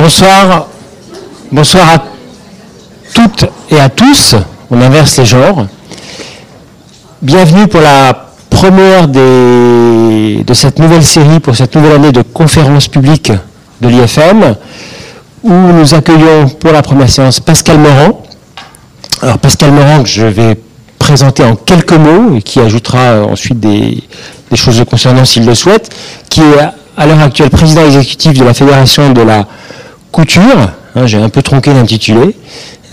Bonsoir. Bonsoir à toutes et à tous. On inverse les genres. Bienvenue pour la première de cette nouvelle série, pour cette nouvelle année de conférences publiques de l'IFM, où nous accueillons pour la première séance Pascal Morand. Alors Pascal Morand, que je vais présenter en quelques mots et qui ajoutera ensuite des, des choses concernant s'il le souhaite, qui est à l'heure actuelle président exécutif de la Fédération de la Couture, hein, j'ai un peu tronqué l'intitulé,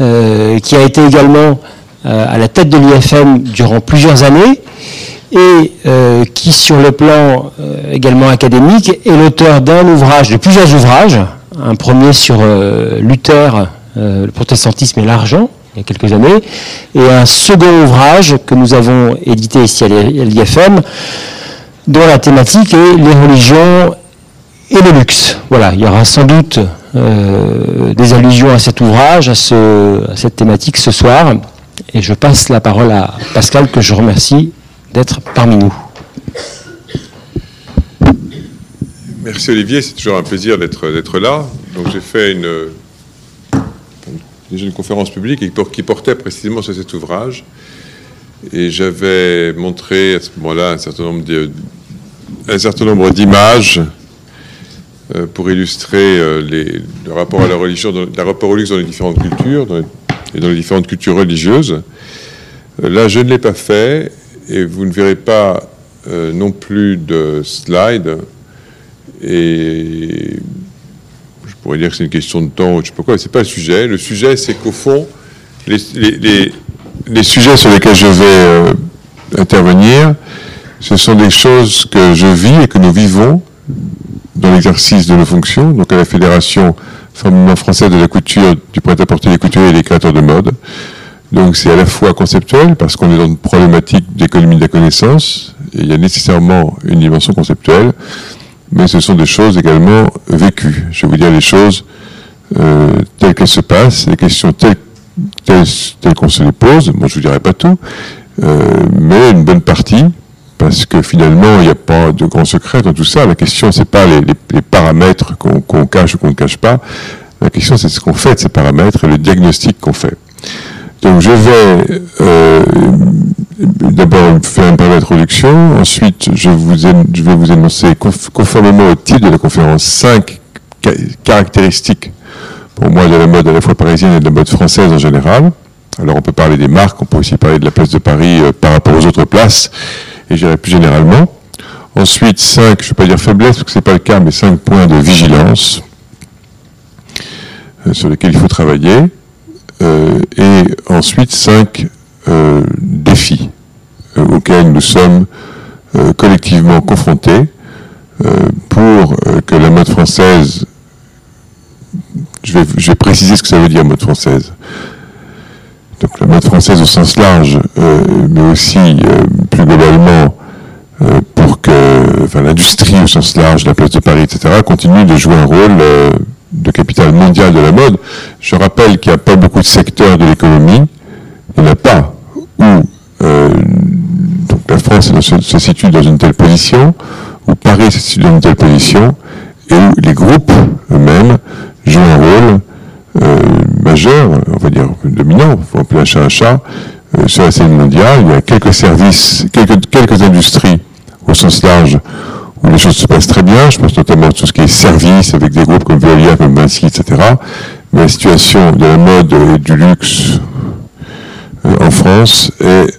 euh, qui a été également euh, à la tête de l'IFM durant plusieurs années et euh, qui, sur le plan également académique, est l'auteur d'un ouvrage, de plusieurs ouvrages, un premier sur Luther, le protestantisme et l'argent, il y a quelques années, et un second ouvrage que nous avons édité ici à l'IFM, dont la thématique est les religions et le luxe. Voilà, il y aura sans doute euh, des allusions à cet ouvrage, à, cette thématique ce soir. Et je passe la parole à Pascal, que je remercie d'être parmi nous. Merci Olivier, c'est toujours un plaisir d'être là. Donc j'ai fait une, une conférence publique qui portait précisément sur cet ouvrage. Et j'avais montré à ce moment-là un certain nombre d'images pour illustrer euh, le rapport à la religion, le rapport au luxe dans les différentes cultures et dans les différentes cultures religieuses. Euh, là, je ne l'ai pas fait et vous ne verrez pas non plus de slide. Et je pourrais dire que c'est une question de temps, je ne sais pas quoi, c'est pas le sujet. Le sujet, c'est qu'au fond, les, sujets sur lesquels je vais intervenir, ce sont des choses que je vis et que nous vivons dans l'exercice de nos fonctions, donc à la Fédération française de la couture, du prêt-à-porter des couturiers et des créateurs de mode. Donc c'est à la fois conceptuel, parce qu'on est dans une problématique d'économie de la connaissance, et il y a nécessairement une dimension conceptuelle, mais ce sont des choses également vécues. Je vais vous dire les choses euh, telles qu'elles se passent, les questions telles, telles, qu'on se les pose, moi je ne vous dirai pas tout, euh, mais une bonne partie, parce que finalement, il n'y a pas de grand secret dans tout ça. La question, c'est pas les, paramètres qu'on cache ou qu'on ne cache pas. La question, c'est ce qu'on fait de ces paramètres et le diagnostic qu'on fait. Donc, je vais euh, d'abord faire un peu d'introduction. Ensuite, je vais vous énoncer, conformément au titre de la conférence, cinq caractéristiques pour moi de la mode à la fois parisienne et de la mode française en général. Alors, on peut parler des marques, on peut aussi parler de la place de Paris euh, par rapport aux autres places et j'irai plus généralement. Ensuite, cinq, je ne vais pas dire faiblesse, parce que ce n'est pas le cas, mais cinq points de vigilance euh, sur lesquels il faut travailler. Euh, et ensuite, cinq euh, défis auxquels nous sommes collectivement confrontés pour que la mode française, je vais préciser ce que ça veut dire mode française, donc la mode française au sens large, euh, mais aussi euh, plus globalement euh, pour que enfin, l'industrie au sens large, la place de Paris, etc., continue de jouer un rôle de capital mondial de la mode. Je rappelle qu'il n'y a pas beaucoup de secteurs de l'économie, il n'y en a pas, où donc la France se, se, situe dans une telle position, où Paris se situe dans une telle position, et où les groupes eux-mêmes jouent un rôle euh, on va dire dominant, il faut appeler un chat euh, sur la scène mondiale. Il y a quelques services, quelques, industries au sens large où les choses se passent très bien. Je pense notamment à tout ce qui est service avec des groupes comme Veolia, comme Vinci, etc. Mais la situation de la mode et du luxe euh, en France est,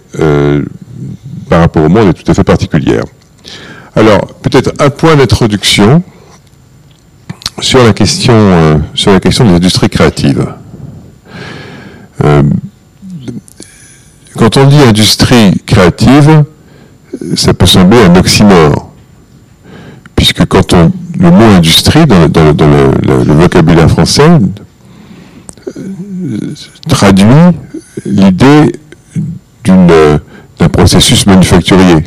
par rapport au monde, est tout à fait particulière. Alors, peut-être un point d'introduction sur la question, euh, sur la question des industries créatives. Euh, quand on dit industrie créative, ça peut sembler un oxymore, puisque quand on le mot industrie dans, le, vocabulaire français euh, traduit l'idée d'un processus manufacturier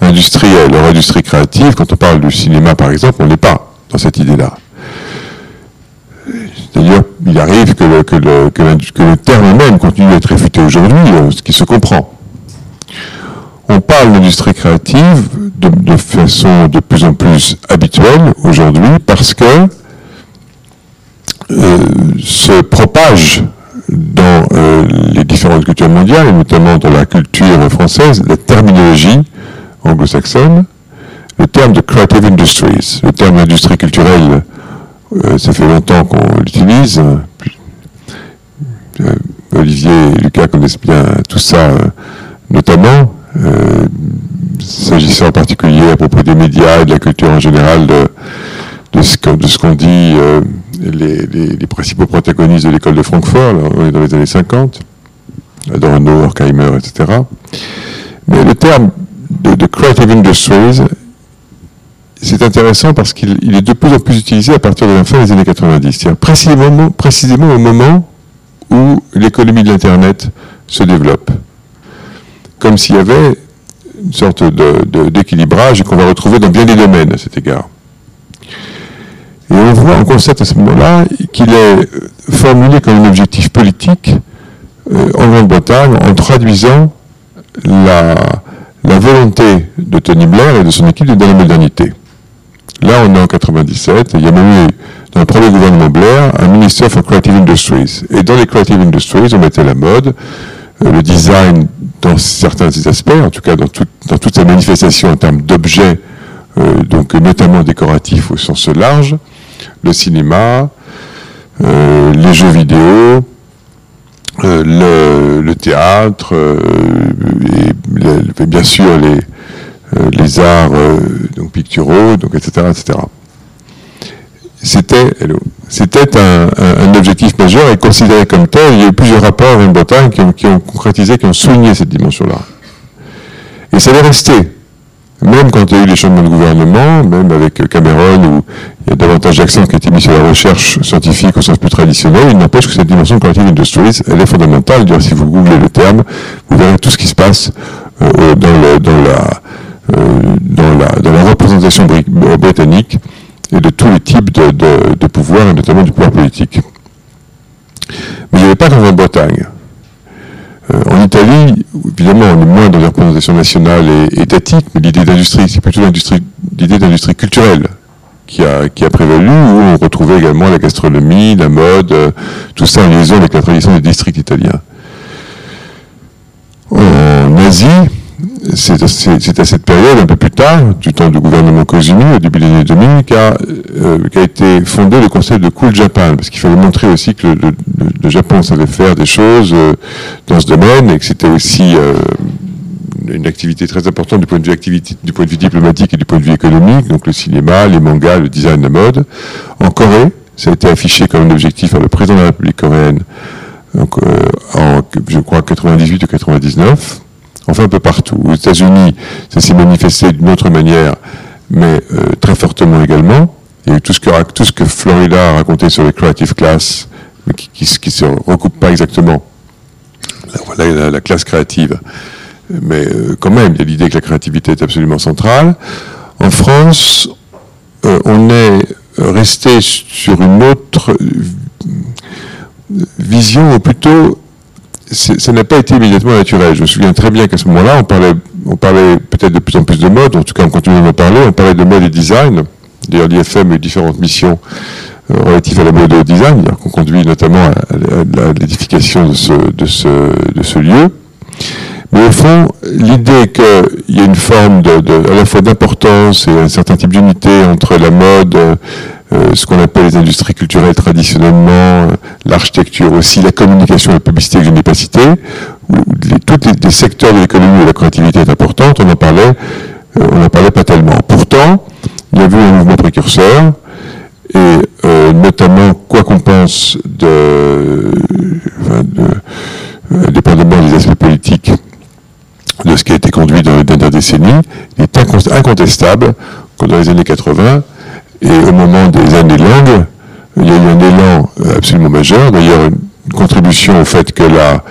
industriel. Or, industrie créative, quand on parle du cinéma par exemple, on n'est pas dans cette idée-là. D'ailleurs, il arrive que le, terme même continue d'être réfuté aujourd'hui, euh, ce qui se comprend. On parle d'industrie créative de, façon de plus en plus habituelle aujourd'hui parce que se propage dans les différentes cultures mondiales, et notamment dans la culture française, la terminologie anglo-saxonne, le terme de creative industries, le terme d'industrie culturelle, ça fait longtemps qu'on l'utilise. Olivier et Lucas connaissent bien tout ça, notamment. S'agissant en particulier à propos des médias et de la culture en général, de, de ce qu'ont dit euh, les, principaux protagonistes de l'école de Francfort, dans les années 50, Adorno, Horkheimer, etc. Mais le terme de, Creative Industries, c'est intéressant parce qu'il est de plus en plus utilisé à partir de la fin des années 90, c'est-à-dire précisément, précisément au moment où l'économie de l'Internet se développe. Comme s'il y avait une sorte d'équilibrage et qu'on va retrouver dans bien des domaines à cet égard. Et on voit, on constate à ce moment-là qu'il est formulé comme un objectif politique euh, en Grande-Bretagne en traduisant la, volonté de Tony Blair et de son équipe de la modernité. Là, on est en 97, il y a même eu, dans le premier gouvernement Blair, un Minister for Creative Industries. Et dans les Creative Industries, on mettait la mode, euh, le design dans certains aspects, en tout cas dans, dans toute sa manifestation en termes d'objets, euh, donc notamment décoratifs au sens large, le cinéma, euh, les jeux vidéo, euh, le, théâtre, et, bien sûr les, les arts donc picturaux, donc etc., etc. C'était, c'était un, objectif majeur et considéré comme tel. Il y a eu plusieurs rapports en Bretagne qui ont, concrétisé, qui ont souligné cette dimension-là. Et ça allait rester. Même quand il y a eu les changements de gouvernement, même avec Cameron, où il y a davantage d'accent qui a été mis sur la recherche scientifique au sens plus traditionnel, il n'empêche que cette dimension creative industries, elle est fondamentale. Si vous googlez le terme, vous verrez tout ce qui se passe euh, dans, la, euh, dans, la, dans la représentation britannique et de tous les types de, de, pouvoirs, et notamment du pouvoir politique. Mais il n'y avait pas qu'en Bretagne. Euh, en Italie, évidemment, on est moins dans les représentations nationales et étatiques, mais l'idée d'industrie, c'est plutôt l'idée d'industrie culturelle qui a, qui a prévalu, où on retrouvait également la gastronomie, la mode, euh, tout ça en liaison avec la tradition des districts italiens. En Asie, c'est à cette période, un peu plus tard, du temps du gouvernement Kozumi, au début des années 2000, euh, qu'a été fondé le concept de Cool Japan, parce qu'il fallait montrer aussi que le, Japon savait faire des choses euh, dans ce domaine et que c'était aussi euh, une activité très importante du point de vue activité, du point de vue diplomatique et du point de vue économique, donc le cinéma, les mangas, le design, la mode. En Corée, ça a été affiché comme un objectif par le président de la République coréenne, donc, en, je crois, 98 ou 99 enfin un peu partout. Aux États-Unis, ça s'est manifesté d'une autre manière, mais euh, très fortement également. Il y a eu tout ce que, Florida a raconté sur les creative class, mais qui ne se recoupe pas exactement. voilà la, classe créative. Mais euh, quand même, il y a l'idée que la créativité est absolument centrale. En France, euh, on est resté sur une autre vision, ou plutôt ça n'a pas été immédiatement naturel. Je me souviens très bien qu'à ce moment-là, on parlait, on parlait peut-être de plus en plus de mode, en tout cas on continue d'en parler, on parlait de mode et design. D'ailleurs, l'IFM a eu différentes missions euh, relatives à la mode et au design, qu'on conduit notamment à, l'édification de ce, de, ce, de ce lieu. Mais au fond, l'idée qu'il y a une forme de, à la fois d'importance et un certain type d'unité entre la mode, euh, ce qu'on appelle les industries culturelles traditionnellement, euh, l'architecture aussi, la communication, la publicité que je où tous les, secteurs de l'économie où la créativité est importante, on en parlait, euh, on n'en parlait pas tellement. Pourtant, il y a eu un mouvement précurseur, et notamment, quoi qu'on pense de, enfin de dépendamment des aspects politiques de ce qui a été conduit dans les dernières décennies, il est incontestable que dans les années 80, et au moment des années longues, il y a eu un élan euh, absolument majeur. D'ailleurs, une contribution au fait que la,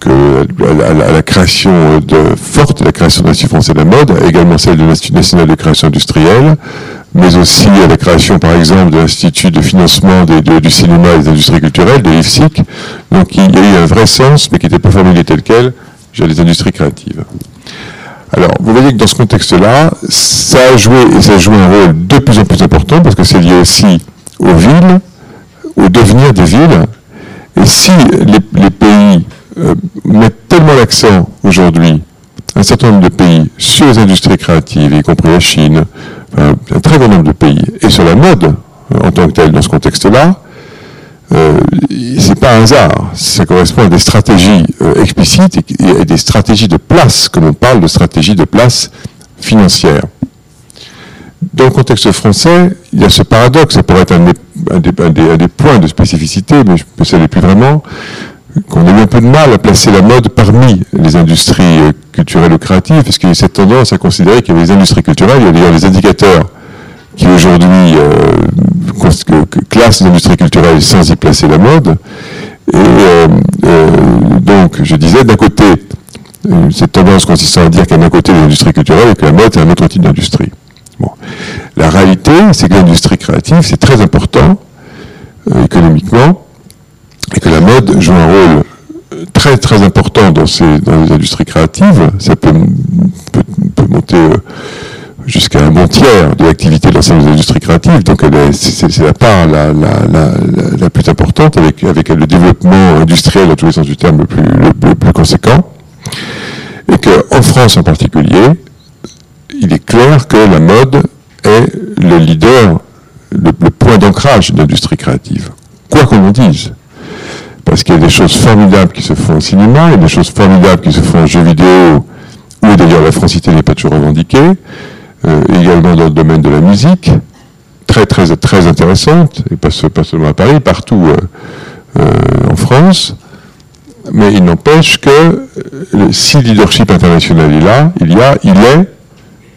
que création de forte, la création de l'Institut français de la mode, également celle de l'Institut national de création industrielle, mais aussi à la création, par exemple, de l'Institut de financement du cinéma et des industries culturelles, de l'IFSIC. Donc il y a eu un vrai sens, mais qui n'était pas formulé tel quel, j'ai les industries créatives. Alors, vous voyez que dans ce contexte-là, ça a joué, et ça a un rôle de plus en plus important, parce que c'est lié aussi aux villes, au devenir des villes. Et si les, pays euh, mettent tellement l'accent aujourd'hui, un certain nombre de pays, sur les industries créatives, y compris la Chine, un très grand nombre de pays, et sur la mode en tant que telle dans ce contexte-là, euh, c'est pas un hasard. Ça correspond à des stratégies euh, explicites et, des stratégies de place, comme on parle de stratégies de place financière. Dans le contexte français, il y a ce paradoxe, ça pourrait être un des, points de spécificité, mais je ne sais plus vraiment, qu'on a eu un peu de mal à placer la mode parmi les industries euh, culturelles ou créatives, parce qu'il y a cette tendance à considérer qu'il y a les industries culturelles, il y a d'ailleurs les indicateurs qui aujourd'hui classent les industries culturelles sans y placer la mode. Et euh, euh, donc, je disais, d'un côté, cette tendance consistant à dire qu'il y a côté l'industrie culturelle et que la mode est un autre type d'industrie. Bon. La réalité, c'est que l'industrie créative, c'est très important économiquement, et que la mode joue un rôle très très important dans, ces, dans les industries créatives. Ça peut, monter jusqu'à un bon tiers de l'activité de l'ensemble des industries créatives. Donc c'est la part la, la, plus importante avec, avec le développement industriel dans tous les sens du terme le plus, le, plus conséquent. Et qu'en France en particulier, il est clair que la mode est le leader, le, point d'ancrage de l'industrie créative. Quoi qu'on en dise. Parce qu'il y a des choses formidables qui se font au cinéma, il y a des choses formidables qui se font en jeux vidéo, où d'ailleurs la francité n'est pas toujours revendiquée. Euh, également dans le domaine de la musique, très très très intéressante, et pas, seulement à Paris, partout euh, euh, en France. Mais il n'empêche que si le leadership international est là, il y a, il est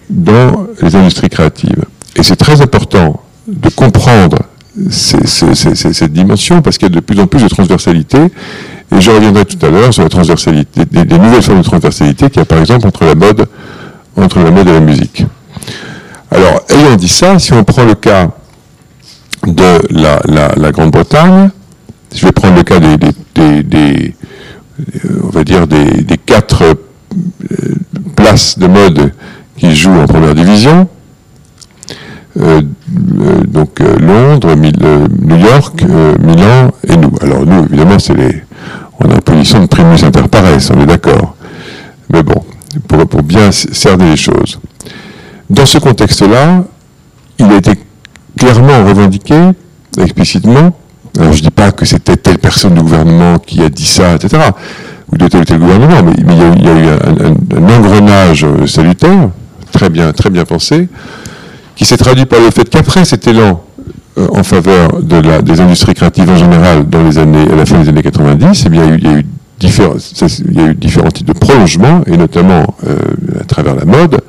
dans les industries créatives. Et c'est très important de comprendre cette dimension parce qu'il y a de plus en plus de transversalité. Et je reviendrai tout à l'heure sur la transversalité, des, des, nouvelles formes de transversalité qu'il y a par exemple entre la mode, entre la mode et la musique. Alors, ayant dit ça, si on prend le cas de la, Grande-Bretagne, je vais prendre le cas des, on va dire des, quatre euh, places de mode qui jouent en première division. Euh, euh, donc Londres, New York, Milan et nous. Alors nous, évidemment, c'est les, on a une position de primus inter pares, on est d'accord. Mais bon, pour, pour bien cerner les choses. Dans ce contexte-là, il a été clairement revendiqué, explicitement, alors je ne dis pas que c'était telle personne du gouvernement qui a dit ça, etc., ou de tel ou tel gouvernement, mais, il, y a, eu un, engrenage salutaire, très bien, très bien pensé, qui s'est traduit par le fait qu'après cet élan euh, en faveur des industries créatives en général dans les années, à la fin des années 90, eh il y a eu, différents, types de prolongements, et notamment euh, à travers la mode,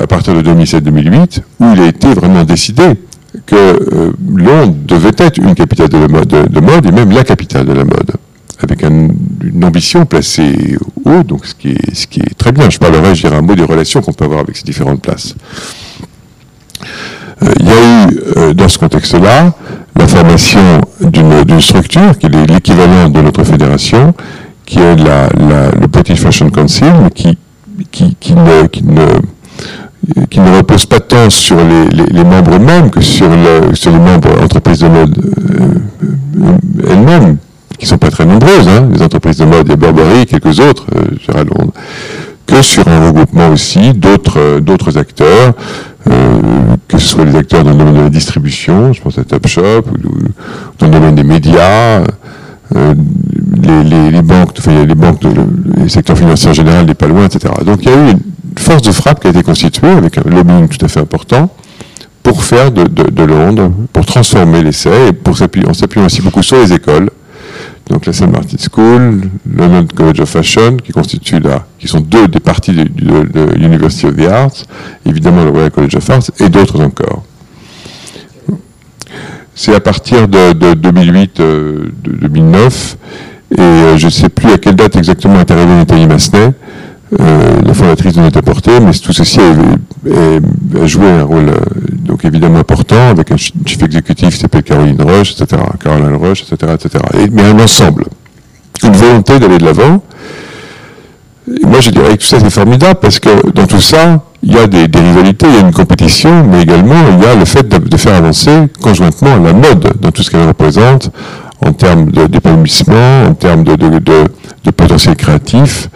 à partir de 2007-2008, où il a été vraiment décidé que euh, Londres devait être une capitale de, mode, de, mode, et même la capitale de la mode, avec une ambition placée haut, donc ce qui, est, ce qui est très bien. Je parlerai, je dirais un mot des relations qu'on peut avoir avec ces différentes places. Euh, il y a eu, dans ce contexte-là, la formation d'une structure qui est l'équivalent de notre fédération, qui est la, le British Fashion Council, qui, qui, ne, qui ne repose pas tant sur les, les, membres eux-mêmes que sur, le, sur les membres entreprises de mode euh, elles-mêmes, qui ne sont pas très nombreuses, hein, les entreprises de mode, il y Burberry, quelques autres, euh, Londres, que sur un regroupement aussi d'autres euh, d'autres acteurs, euh, que ce soit les acteurs dans le domaine de la distribution, je pense à Topshop, ou, dans le domaine des médias, euh, les, banques, enfin, les banques, de, le secteur financier en général n'est pas loin, etc. Donc il y a eu une force de frappe qui a été constituée avec un lobbying tout à fait important pour faire de, Londres, pour transformer l'essai et pour en s'appuyant aussi beaucoup sur les écoles. Donc la St. Martin School, le London College of Fashion, qui constituent là, qui sont deux des parties de, de l'University of the Arts, évidemment le Royal College of Arts et d'autres encore. C'est à partir de, 2008, 2009, euh, et euh, je ne sais plus à quelle date exactement arrivée Nathalie Massenet, euh, la fondatrice de Net à mais tout ceci a, joué un rôle donc évidemment important avec un chef exécutif qui s'appelle Caroline Roche, etc., Caroline Roche, etc., etc. mais un ensemble, une volonté d'aller de l'avant. Moi, je dirais que tout ça, c'est formidable parce que dans tout ça, il y a des, rivalités, il y a une compétition, mais également, il y a le fait de, faire avancer conjointement la mode dans tout ce qu'elle représente en termes d'épanouissement, en termes de, potentiel créatif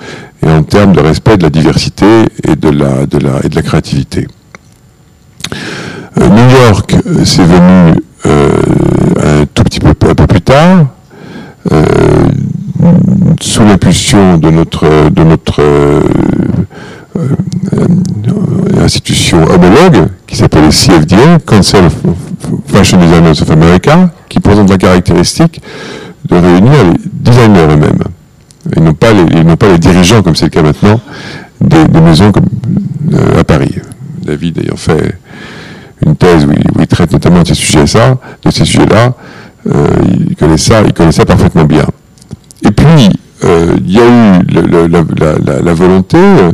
et en termes de respect de la diversité et de la, de la, et de la créativité. Euh, New York, c'est venu euh, un tout petit peu, un peu plus tard. Euh, sous l'impulsion de notre, euh, euh, institution homologue, qui s'appelle le CFDA, Council of Fashion Designers of America, qui présente la caractéristique de réunir les designers eux-mêmes. Ils n'ont pas, les, dirigeants, comme c'est le cas maintenant, des, maisons comme, euh, à Paris. David ayant fait une thèse où il, traite notamment de ces sujets-là, sujets-là, il il connaît ça parfaitement bien. Et puis, euh, il y a eu la, volonté euh,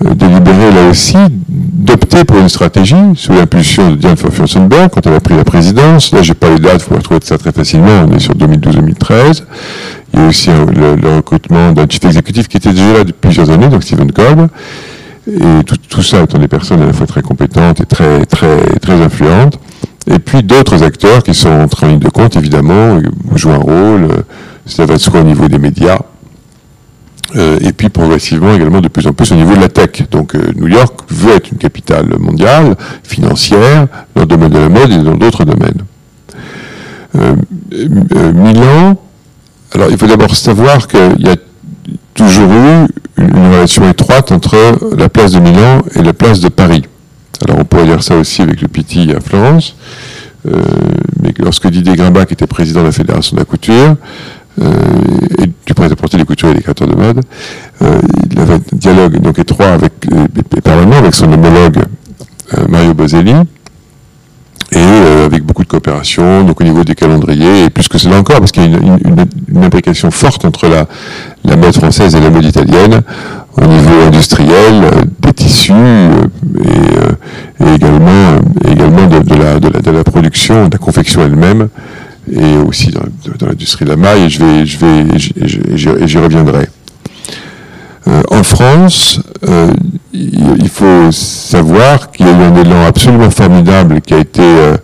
de libérer là aussi d'opter pour une stratégie sous l'impulsion de Diane Furstenberg quand elle a pris la présidence. Là, j'ai pas les dates, vous pouvez retrouver ça très facilement. On est sur 2012-2013. Il y a aussi le, recrutement d'un chief exécutif qui était déjà là depuis plusieurs années, donc Stephen Cobb. Et tout, tout, ça étant des personnes à la fois très compétentes et très, très, très influentes. Et puis d'autres acteurs qui sont en ligne de compte, évidemment, jouent un rôle. Ça va de au niveau des médias. Euh, et puis progressivement également de plus en plus au niveau de la tech. Donc euh, New York veut être une capitale mondiale, financière, dans le domaine de la mode et dans d'autres domaines. Euh, Milan, alors il faut d'abord savoir qu'il y a toujours eu une, relation étroite entre la place de Milan et la place de Paris. Alors on pourrait dire ça aussi avec le Pitti à Florence, mais lorsque Didier Grimbach était président de la Fédération de la Couture, et du prêt-à-porter des couturiers et des créateurs de mode. Euh, il avait un dialogue donc étroit avec, et permanent avec son homologue euh, Mario Boselli et avec beaucoup de coopération, donc au niveau des calendriers, et plus que cela encore, parce qu'il y a une, implication forte entre la, la, mode française et la mode italienne, au niveau industriel, des tissus, et, également, également de, la, de, la, de, la, production, de la confection elle-même, et aussi dans, l'industrie de la maille, et je vais, je vais, j'y reviendrai. Euh, en France, euh, il, faut savoir qu'il y a eu un élan absolument formidable qui a été. Euh,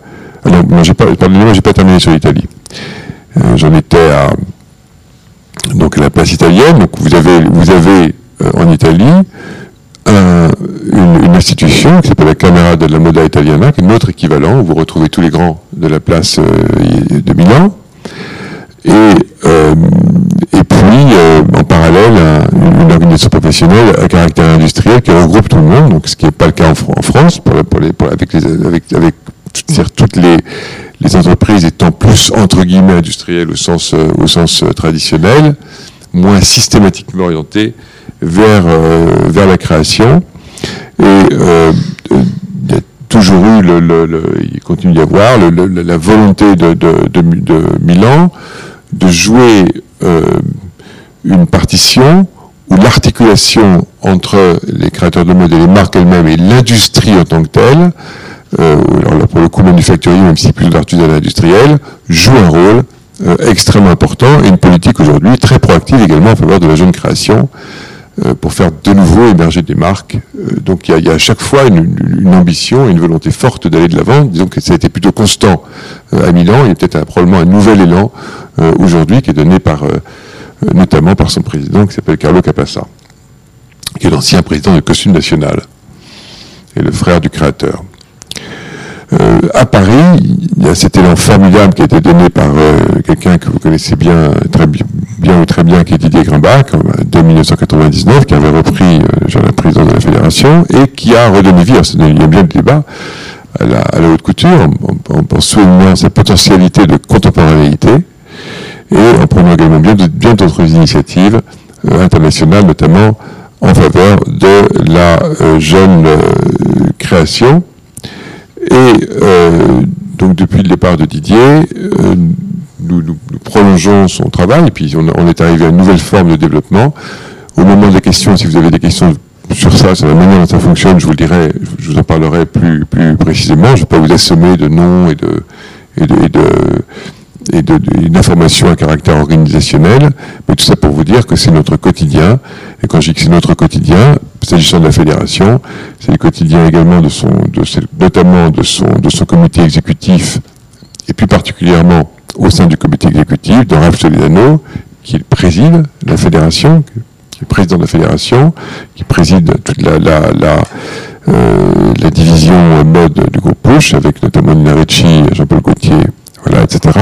alors, j'ai pas, pas terminé sur l'Italie. j'en étais à donc la place italienne. Donc, vous avez, vous avez en Italie une, institution qui s'appelle la Camera de la Moda Italiana, qui est notre équivalent, où vous retrouvez tous les grands de la place euh, de Milan. Et, euh, et puis, euh, en parallèle, une organisation professionnelle à caractère industriel qui regroupe tout le monde, donc ce qui n'est pas le cas en, France, pour, avec, les, avec, avec toutes les, les entreprises étant plus entre guillemets industrielles au sens, au sens traditionnel, moins systématiquement orientées vers, euh, vers la création. Et euh, il y a toujours eu, le, il continue d'y avoir la volonté de, de, de, Milan de jouer euh, une partition où l'articulation entre les créateurs de mode et les marques elles-mêmes et l'industrie en tant que telle, alors là pour le coup manufacturier, même si plus d'artisanat industriel, joue un rôle extrêmement important et une politique aujourd'hui très proactive également en faveur de la jeune création euh, pour faire de nouveau émerger des marques. Euh, donc il y, a, à chaque fois une, ambition une volonté forte d'aller de l'avant. Disons que ça a été plutôt constant euh, à Milan. Il y a peut-être probablement un nouvel élan aujourd'hui qui est donné par, notamment par son président qui s'appelle Carlo Capassa, qui est l'ancien président du costume national et le frère du créateur. Euh, à Paris, il y a cet élan formidable qui a été donné par euh, quelqu'un que vous connaissez bien, très bien ou très bien, qui est Didier Grimbach, de 1999, qui avait repris euh, la présidence de la fédération et qui a redonné vie, il y a bien le débat, à la, haute couture, en, en, soulignant sa potentialité de contemporanéité et en prenant également bien, bien d'autres initiatives internationales, notamment en faveur de la jeune création. Et euh, donc depuis le départ de Didier, nous, prolongeons son travail, et puis on, est arrivé à une nouvelle forme de développement. Au moment des questions, si vous avez des questions sur ça, sur la manière dont ça fonctionne, je vous dirai, je vous en parlerai plus, plus précisément. Je ne vais pas vous assommer de noms et de, et de, et d'informations à caractère organisationnel, mais tout ça pour vous dire que c'est notre quotidien. Et quand je dis que c'est notre quotidien, s'agissant de la fédération, c'est le quotidien également de son, de notamment de son, de son comité exécutif, et plus particulièrement au sein du comité exécutif de Ralph Solidano, qui préside la fédération, qui est président de la fédération, qui préside toute la, la, la, euh, la division mode du groupe Push, avec notamment Nina Ricci, Jean-Paul Gauthier, voilà, etc.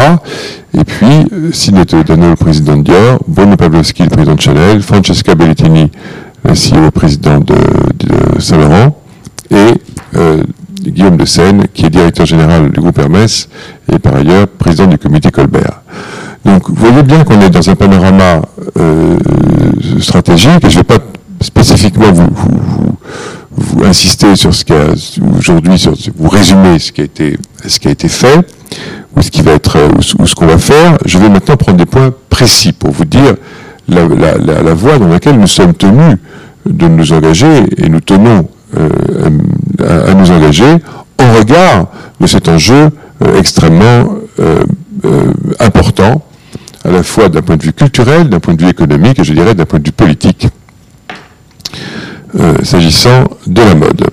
Et puis, Sinead Dano, le président de Dior, Bruno Pavlovski, le président de Chanel, Francesca Bellettini, le CEO président de, de Saint-Laurent, et euh, Guillaume de Seine, qui est directeur général du groupe Hermès, et par ailleurs président du comité Colbert. Donc vous voyez bien qu'on est dans un panorama euh, stratégique, et je ne vais pas spécifiquement vous, vous, vous, insister sur ce qui aujourd'hui, sur, vous résumer ce qui a été, ce qui a été fait, ou ce qui va être, ou ce qu'on va faire. Je vais maintenant prendre des points précis pour vous dire la, la, la, la voie dans laquelle nous sommes tenus de nous engager, et nous tenons euh, à, à, nous engager en regard de cet enjeu euh, extrêmement euh, important à la fois d'un point de vue culturel, d'un point de vue économique et je dirais d'un point de vue politique, euh, s'agissant de la mode.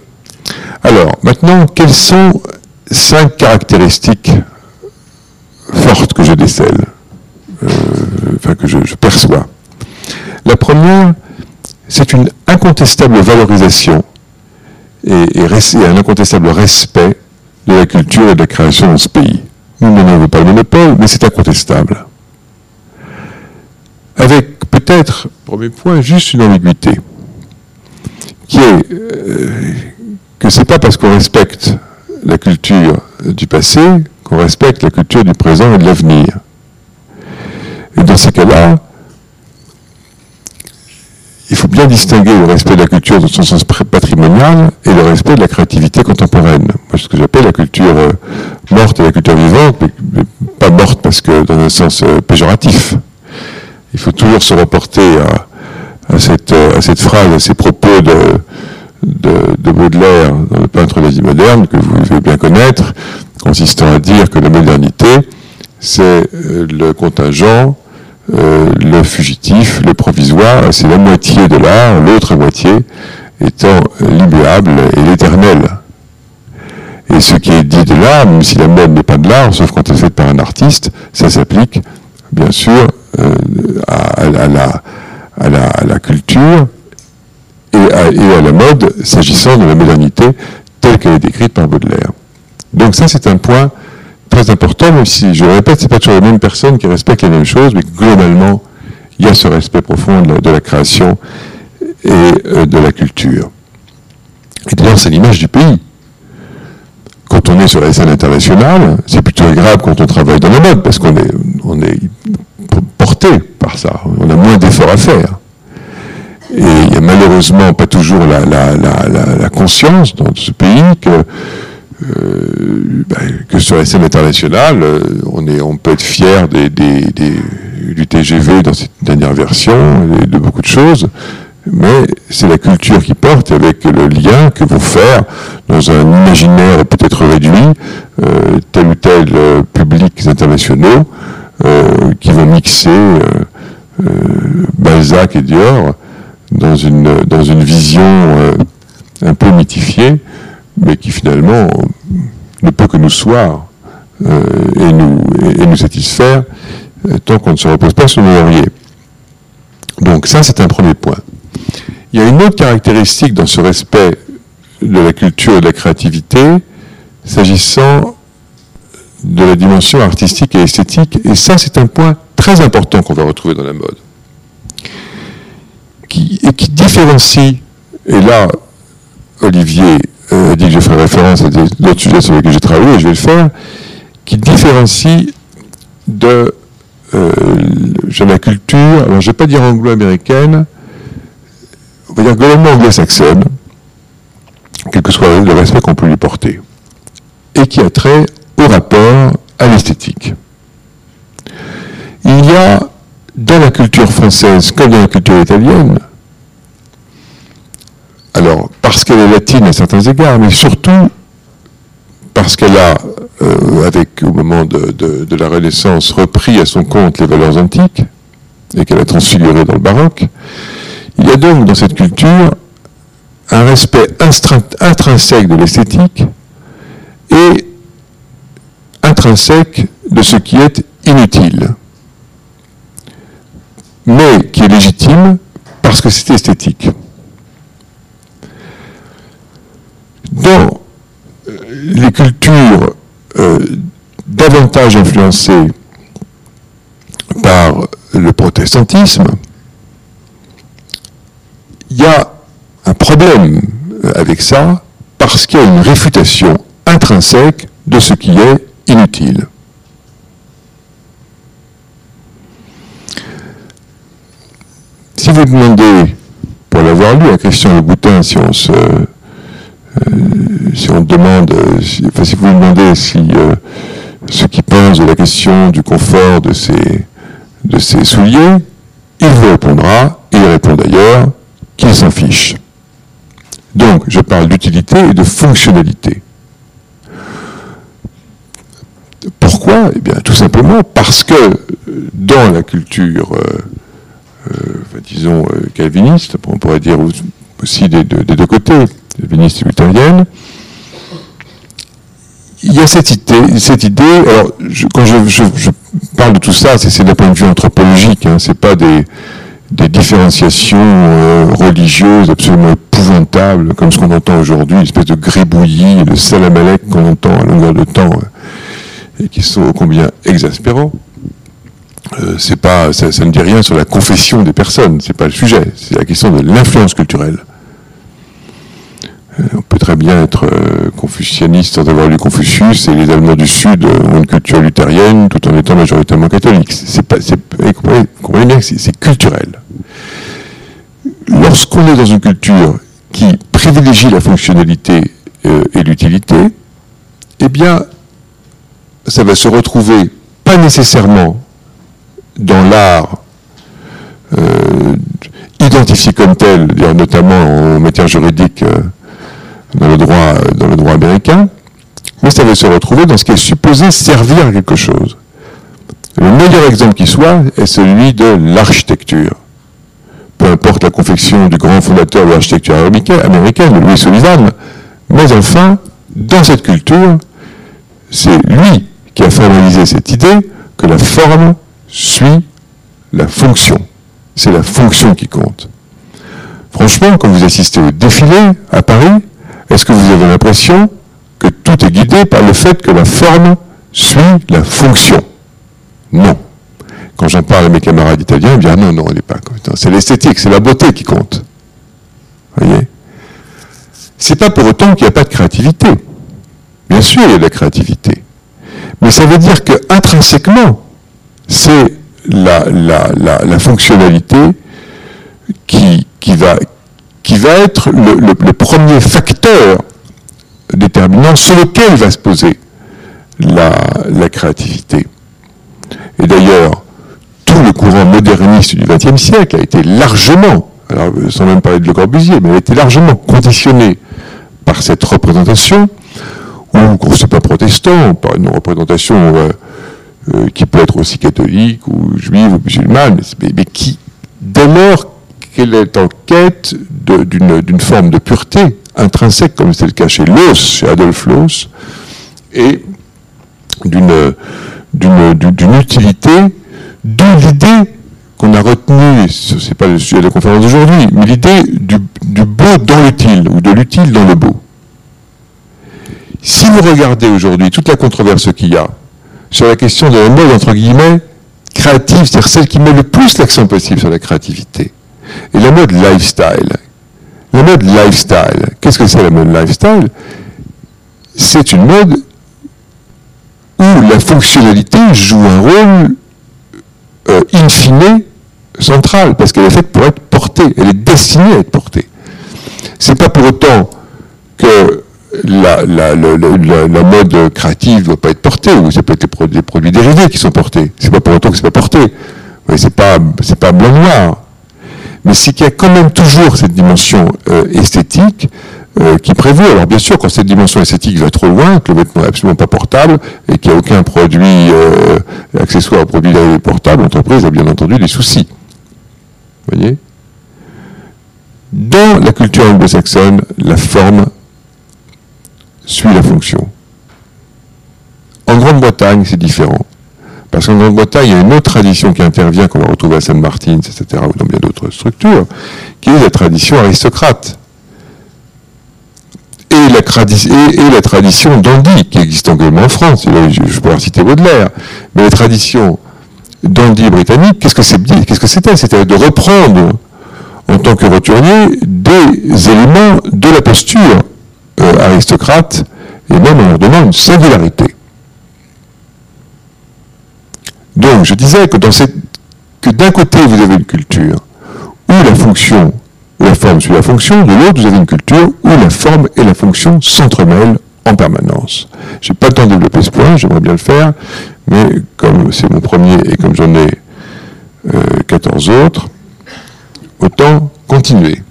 Alors, maintenant, quelles sont cinq caractéristiques fortes que je décèle, euh, enfin que je, perçois? La première, c'est une incontestable valorisation et, un incontestable respect de la culture et de la création dans ce pays. Nous n'en avons pas le monopole, mais c'est incontestable avec peut-être, premier point, juste une ambiguïté, qui est euh, que c'est pas parce qu'on respecte la culture du passé qu'on respecte la culture du présent et de l'avenir. Et dans ces cas-là, il faut bien distinguer le respect de la culture dans son sens patrimonial et le respect de la créativité contemporaine. Moi, ce que j'appelle la culture euh, morte et la culture vivante, mais, pas morte parce que dans un sens euh, péjoratif il faut toujours se reporter à, à, cette, phrase, à ces propos de, de, de Baudelaire dans le peintre d'Asie moderne, que vous devez bien connaître, consistant à dire que la modernité, c'est euh, le contingent, euh, le fugitif, le provisoire, c'est la moitié de l'art, l'autre moitié étant l'immuable et l'éternel. Et ce qui est dit de l'art, même si la mode n'est pas de l'art, sauf quand elle est faite par un artiste, ça s'applique bien sûr euh, à, la, culture et à, et à la mode s'agissant de la modernité telle qu'elle est décrite par Baudelaire. Donc ça c'est un point très important, même si je le répète, c'est pas toujours les mêmes personnes qui respectent les mêmes choses, mais globalement il y a ce respect profond de la, création et euh, de la culture. Et d'ailleurs c'est l'image du pays quand on est sur la scène internationale, c'est plutôt agréable quand on travaille dans la mode, parce qu'on est, on est porté par ça. On a moins d'efforts à faire. Et il n'y a malheureusement pas toujours la, la, la, la, conscience dans ce pays que, euh, ben, que sur la scène internationale, euh, on, est, on peut être fier des, des, des, du TGV dans cette dernière version, et de beaucoup de choses, mais c'est la culture qui porte avec le lien que vont faire dans un imaginaire peut-être réduit euh, tel ou tel publics internationaux euh, qui vont mixer Balzac et Dior dans une, dans une vision un peu mythifiée, mais qui finalement ne peut que nous soir et, nous, et, nous satisfaire tant qu'on ne se repose pas sur nos lauriers. Donc ça, c'est un premier point. Il y a une autre caractéristique dans ce respect de la culture et de la créativité, s'agissant de la dimension artistique et esthétique, et ça c'est un point très important qu'on va retrouver dans la mode, qui, et qui différencie, et là Olivier euh, dit que je ferai référence à d'autres sujets sur lesquels j'ai travaillé, et je vais le faire, qui différencie de euh, la culture, alors je ne vais pas dire anglo-américaine, on va dire globalement anglo-saxonne, quel que soit le respect qu'on peut lui porter, et qui a trait au rapport à l'esthétique. Il y a dans la culture française comme dans la culture italienne, alors parce qu'elle est latine à certains égards, mais surtout parce qu'elle a euh, avec, au moment de, la Renaissance, repris à son compte les valeurs antiques et qu'elle a transfigurées dans le baroque. Il y a donc dans cette culture un respect intrinsèque de l'esthétique et intrinsèque de ce qui est inutile, mais qui est légitime parce que c'est esthétique. Dans euh, les cultures euh, davantage influencées par le protestantisme, il y a un problème avec ça parce qu'il y a une réfutation intrinsèque de ce qui est inutile. Si vous demandez, pour l'avoir lu, la question de Boutin, si on se, si on demande, enfin, si vous demandez si euh, ce qui pense de la question du confort de ses, de souliers, il vous répondra, et il répond d'ailleurs, qu'il s'en fiche. Donc, je parle d'utilité et de fonctionnalité. Pourquoi? Eh bien, tout simplement parce que dans la culture, euh, euh, disons, euh, calviniste, on pourrait dire aussi des, deux côtés, luthérienne, il y a cette idée, alors quand je, parle de tout ça, c'est d'un point de vue anthropologique, hein, c'est pas des, différenciations euh, religieuses absolument épouvantables, comme ce qu'on entend aujourd'hui, une espèce de gribouillis, de salamalek qu'on entend à longueur de temps, euh, et qui sont combien exaspérants. Euh, c'est pas, ça, ne dit rien sur la confession des personnes, c'est pas le sujet, c'est la question de l'influence culturelle. On peut très bien être confucianiste sans avoir lu Confucius, et les Allemands du Sud ont une culture luthérienne tout en étant majoritairement catholiques. C'est pas, comprenez bien que c'est culturel lorsqu'on est dans une culture qui privilégie la fonctionnalité euh, et l'utilité, eh bien, ça va se retrouver pas nécessairement dans l'art euh, identifié comme tel, notamment en matière juridique euh, dans, le droit, dans le droit américain, mais ça va se retrouver dans ce qui est supposé servir à quelque chose. Le meilleur exemple qui soit est celui de l'architecture peu importe la confection du grand fondateur de l'architecture américaine, Louis Sullivan, mais enfin, dans cette culture, c'est lui qui a formalisé cette idée que la forme suit la fonction. C'est la fonction qui compte. Franchement, quand vous assistez au défilé à Paris, est-ce que vous avez l'impression que tout est guidé par le fait que la forme suit la fonction? Non. Quand j'en parle à mes camarades italiens, ils me disent ah non, non, elle n'est pas C'est l'esthétique, c'est la beauté qui compte. Vous voyez? C'est pas pour autant qu'il n'y a pas de créativité. Bien sûr, il y a de la créativité. Mais ça veut dire que intrinsèquement, c'est la, fonctionnalité qui, va, qui va être le, premier facteur déterminant sur lequel va se poser la, créativité. Et d'ailleurs, le courant moderniste du XXe siècle a été largement, alors sans même parler de Le Corbusier, mais a été largement conditionné par cette représentation, ou qu'on ne pas protestant, par une représentation euh, euh, qui peut être aussi catholique ou juive ou musulmane, mais, qui, dès lors qu'elle est en quête d'une forme de pureté intrinsèque, comme c'est le cas chez Loos, chez Adolf Loos, et d'une utilité D'où l'idée qu'on a retenue, ce n'est pas le sujet de la conférence d'aujourd'hui, mais l'idée du, beau dans l'utile, ou de l'utile dans le beau. Si vous regardez aujourd'hui toute la controverse qu'il y a sur la question de la mode, entre guillemets, créative, c'est-à-dire celle qui met le plus l'accent possible sur la créativité, et la mode lifestyle. La mode lifestyle, qu'est-ce que c'est la mode lifestyle? C'est une mode où la fonctionnalité joue un rôle euh, in fine centrale, parce qu'elle est faite pour être portée, elle est destinée à être portée. C'est pas pour autant que la, mode créative ne doit pas être portée, ou ça peut être des produits, dérivés qui sont portés. C'est pas pour autant que c'est pas porté. c'est pas, c'est pas blanc-noir. Mais c'est qu'il y a quand même toujours cette dimension euh, esthétique euh, qui prévaut. Alors bien sûr, quand cette dimension esthétique va trop loin, que le vêtement n'est absolument pas portable et qu'il n'y a aucun produit euh, accessoire produit portable, l'entreprise a bien entendu des soucis. Vous voyez? Dans la culture anglo-saxonne, la forme suit la fonction. En Grande-Bretagne, c'est différent. Parce qu'en Grande-Bretagne, il y a une autre tradition qui intervient, qu'on va retrouver à Saint-Martin, etc., ou dans bien d'autres structures, qui est la tradition aristocrate et la, tradition dandy, qui existe également en France. Je, je pourrais citer Baudelaire. Mais la tradition dandy britannique, qu'est-ce que c'était Qu'est-ce que c'était? C'était de reprendre, en tant que roturier, des éléments de la posture euh, aristocrate, et même en leur donnant une singularité. Donc, je disais que, que d'un côté, vous avez une culture où la fonction la forme suit la fonction, de l'autre, vous avez une culture où la forme et la fonction s'entremêlent en permanence. Je n'ai pas le temps de développer ce point, j'aimerais bien le faire, mais comme c'est mon premier et comme j'en ai 14 euh, autres, autant continuer.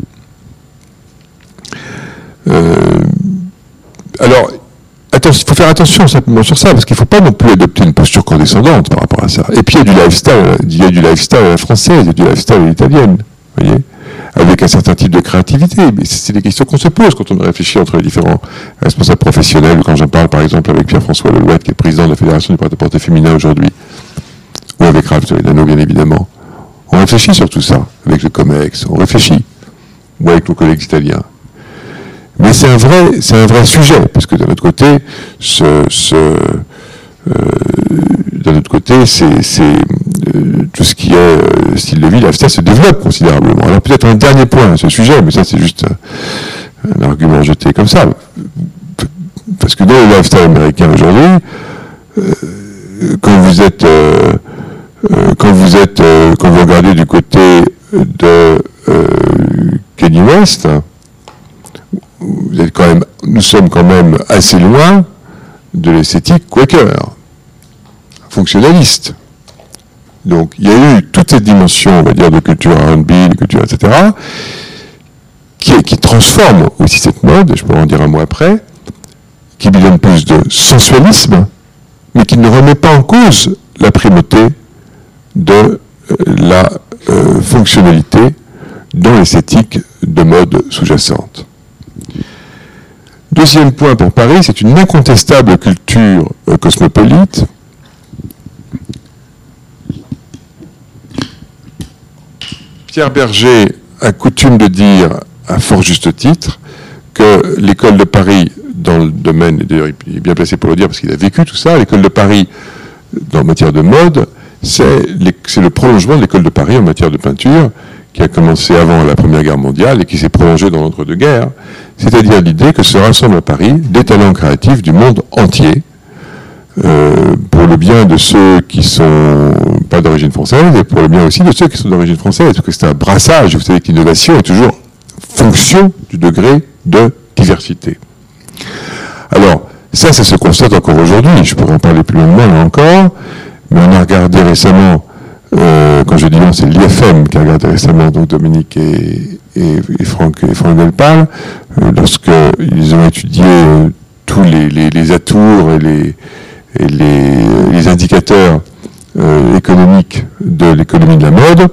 Euh, alors, il faut faire attention simplement sur ça, parce qu'il ne faut pas non plus adopter une posture condescendante par rapport à ça. Et puis il y a du lifestyle, il y a du lifestyle à la française, il y a du lifestyle à l'italienne. voyez avec un certain type de créativité. Mais c'est des questions qu'on se pose quand on réfléchit entre les différents responsables professionnels, quand j'en parle par exemple avec Pierre-François Lelouette, qui est président de la Fédération du porte-à-porte féminin aujourd'hui, ou avec Ralph Toledano, bien évidemment. On réfléchit sur tout ça, avec le COMEX, on réfléchit, ou avec nos collègues italiens. Mais c'est un vrai, c'est un vrai sujet, parce que d'un autre côté, euh, d'un autre côté, c'est euh, tout ce qui est euh, style de vie, lifestyle se développe considérablement. Alors peut-être un dernier point à ce sujet, mais ça c'est juste un, argument jeté comme ça. Parce que dans le lifestyle américain aujourd'hui, quand vous êtes quand vous êtes quand vous regardez du côté de Kenny West, vous êtes quand même, nous sommes quand même assez loin de l'esthétique Quaker, fonctionnaliste. Donc il y a eu toute cette dimension, on va dire, de culture R&B, de culture, etc., qui, transforme aussi cette mode, je pourrais en dire un mot après, qui lui donne plus de sensualisme, mais qui ne remet pas en cause la primauté de euh, la euh, fonctionnalité dans l'esthétique de mode sous-jacente. Deuxième point pour Paris, c'est une incontestable culture euh, cosmopolite. Pierre Berger a coutume de dire, à fort juste titre, que l'école de Paris, dans le domaine, et d'ailleurs il est bien placé pour le dire parce qu'il a vécu tout ça, l'école de Paris, dans matière de mode, c'est le prolongement de l'école de Paris en matière de peinture, qui a commencé avant la Première Guerre mondiale et qui s'est prolongé dans l'entre-deux-guerres, c'est-à-dire l'idée que se rassemblent à Paris des talents créatifs du monde entier, euh, pour le bien de ceux qui sont pas d'origine française et pour le bien aussi de ceux qui sont d'origine française, parce que c'est un brassage, vous savez que l'innovation est toujours fonction du degré de diversité. Alors, ça, ça se constate encore aujourd'hui, je pourrais en parler plus longuement là encore, mais on a regardé récemment euh, quand je dis non, c'est l'IFM qui a regardé récemment, donc Dominique et, et, Franck, et Franck Delpal, euh, lorsqu'ils ont étudié euh, tous les, les, atours et les, et les, indicateurs économiques de l'économie de la mode,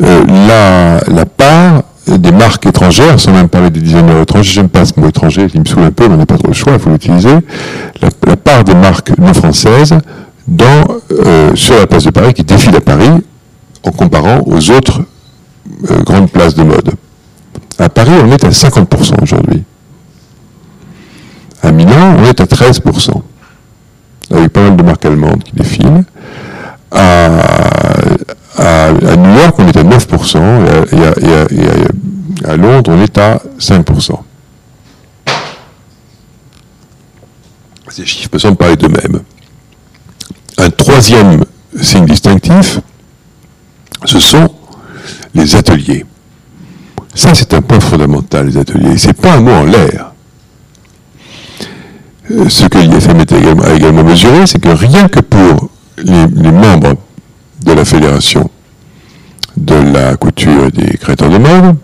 la, la, part des marques étrangères, sans même parler des designers étrangers, j'aime pas ce mot étranger, il me saoule un peu, mais on n'a pas trop le choix, il faut l'utiliser, la, la, part des marques non françaises euh, sur la place de Paris qui défile à Paris en comparant aux autres euh, grandes places de mode. À Paris, on est à 50% aujourd'hui. À Milan, on est à 13%, avec pas mal de marques allemandes qui défilent. À, New York, on est à 9%, et à, Londres, on est à 5%. Ces chiffres me semblent parler d'eux-mêmes. Un troisième signe distinctif, ce sont les ateliers. Ça, c'est un point fondamental, les ateliers. C'est pas un mot en l'air. Euh, ce que l'IFM a également mesuré, c'est que rien que pour les, membres de la fédération de la couture des créateurs de mode,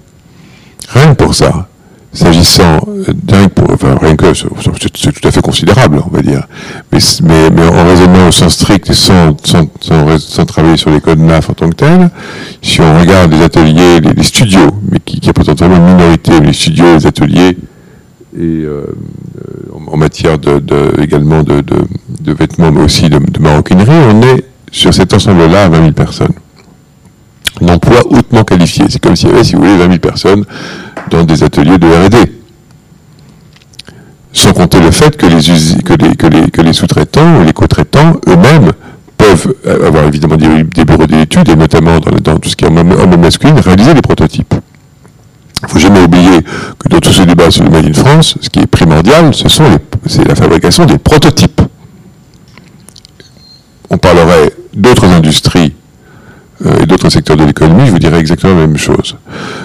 rien que pour ça, s'agissant d'un pour, enfin, rien que, c'est tout à fait considérable, on va dire. Mais, mais, mais en raisonnant au sens strict et sans, sans, sans, travailler sur les codes NAF en tant que tel, si on regarde les ateliers, les, studios, mais qui, qui est potentiellement une minorité, les studios, les ateliers, et euh, en, matière de, de également de, de, de, vêtements, mais aussi de, maroquinerie, on est sur cet ensemble-là à 20 000 personnes. D'emplois hautement qualifiés. C'est comme s'il y avait, si vous voulez, 20 000 personnes dans des ateliers de R&D. Sans compter le fait que les, sous-traitants ou les co-traitants eux-mêmes peuvent avoir évidemment des, bureaux d'études et notamment dans, tout ce qui est homme masculine, réaliser des prototypes. Il ne faut jamais oublier que dans tout ce débat sur le Made in France, ce qui est primordial, c'est la fabrication des prototypes. On parlerait d'autres industries et d'autres secteurs de l'économie, je vous dirais exactement la même chose.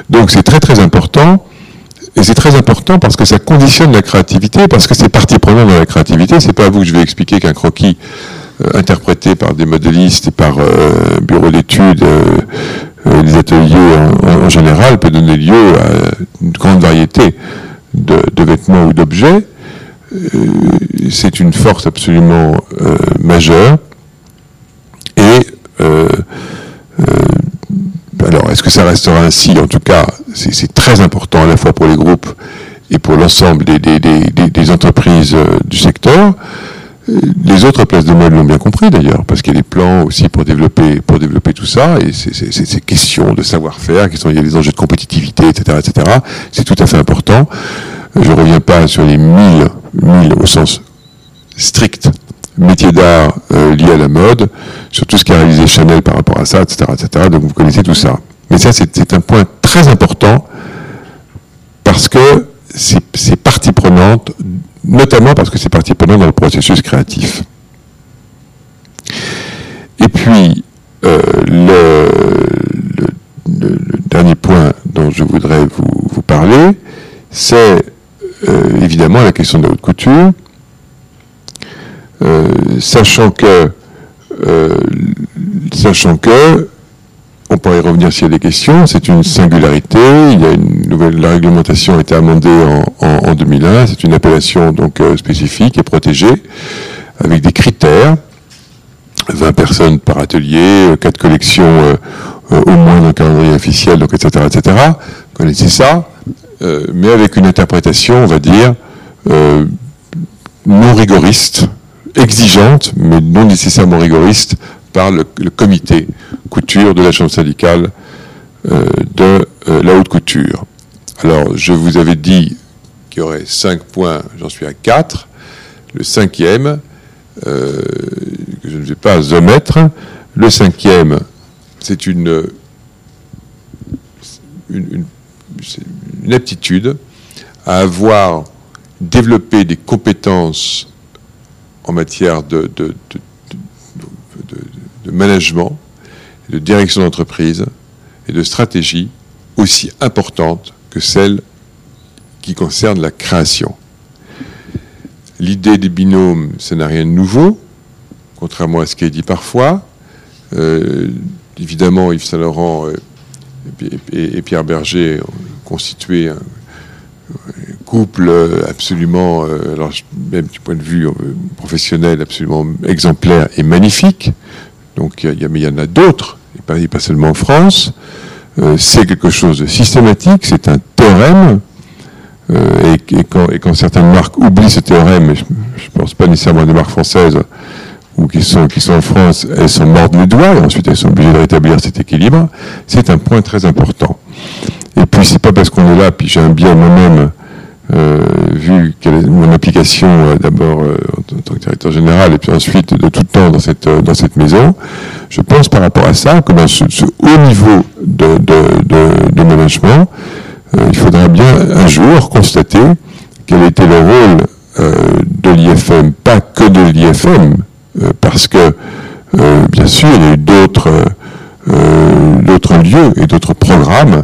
Donc c'est très très important, et c'est très important parce que ça conditionne la créativité, parce que c'est partie prenante dans la créativité. C'est pas à vous que je vais expliquer qu'un croquis euh, interprété par des modélistes et par euh, bureau d'études, des ateliers en, général, peut donner lieu à une grande variété de, vêtements ou d'objets. c'est une force absolument majeure. Et euh, alors, est-ce que ça restera ainsi? En tout cas, c'est très important à la fois pour les groupes et pour l'ensemble des, entreprises euh, du secteur. Euh, les autres places de mode l'ont bien compris d'ailleurs, parce qu'il y a des plans aussi pour développer, pour développer tout ça, et c'est ces questions de savoir-faire, qui sont a des enjeux de compétitivité, etc., etc. C'est tout à fait important. Je ne reviens pas sur les mille, mille au sens strict métiers d'art euh, liés à la mode, sur tout ce qu'a réalisé Chanel par rapport à ça, etc., etc. Donc vous connaissez tout ça. Mais ça, c'est un point très important parce que c'est partie prenante, notamment parce que c'est partie prenante dans le processus créatif. Et puis, euh, le, dernier point dont je voudrais vous, parler, c'est euh, évidemment la question de la haute couture. Euh, sachant que, euh, sachant que, on pourrait y revenir s'il y a des questions, c'est une singularité, il y a une nouvelle, la réglementation a été amendée en, 2001, c'est une appellation donc euh, spécifique et protégée, avec des critères, 20 personnes par atelier, 4 collections au moins dans le calendrier officiel, donc etc. etc. Vous connaissez ça, mais avec une interprétation, on va dire, non rigoriste, exigeante, mais non nécessairement rigoriste, par le, comité couture de la Chambre syndicale euh, de euh, la haute couture. Alors, je vous avais dit qu'il y aurait cinq points, j'en suis à quatre. Le cinquième, euh, que je ne vais pas omettre, le cinquième, c'est une, aptitude à avoir développé des compétences en matière de, management, de direction d'entreprise et de stratégie aussi importante que celle qui concerne la création. L'idée des binômes, ce n'a rien de nouveau, contrairement à ce qui est dit parfois. Euh, évidemment, Yves Saint-Laurent et, Pierre Berger ont constitué couple euh, absolument, euh, alors même du point de vue euh, professionnel, absolument exemplaire et magnifique. Donc, il y, mais il y en a d'autres, et pas, seulement en France. c'est quelque chose de systématique, c'est un théorème. Et, quand, certaines marques oublient ce théorème, je ne pense pas nécessairement des marques françaises ou qui sont, qui sont en France, elles sont mortes les doigts et ensuite elles sont obligées de rétablir cet équilibre. C'est un point très important. Et puis c'est pas parce qu'on est là, puis j'ai un bien moi-même vu quelle est mon application euh, d'abord euh, en tant que directeur général et puis ensuite de tout temps dans cette, dans cette maison, je pense par rapport à ça que dans ce, haut niveau de, de, de, management, il faudra bien un jour constater quel était le rôle de l'IFM, pas que de l'IFM, parce que bien sûr il y a eu d'autres d'autres lieux et d'autres programmes,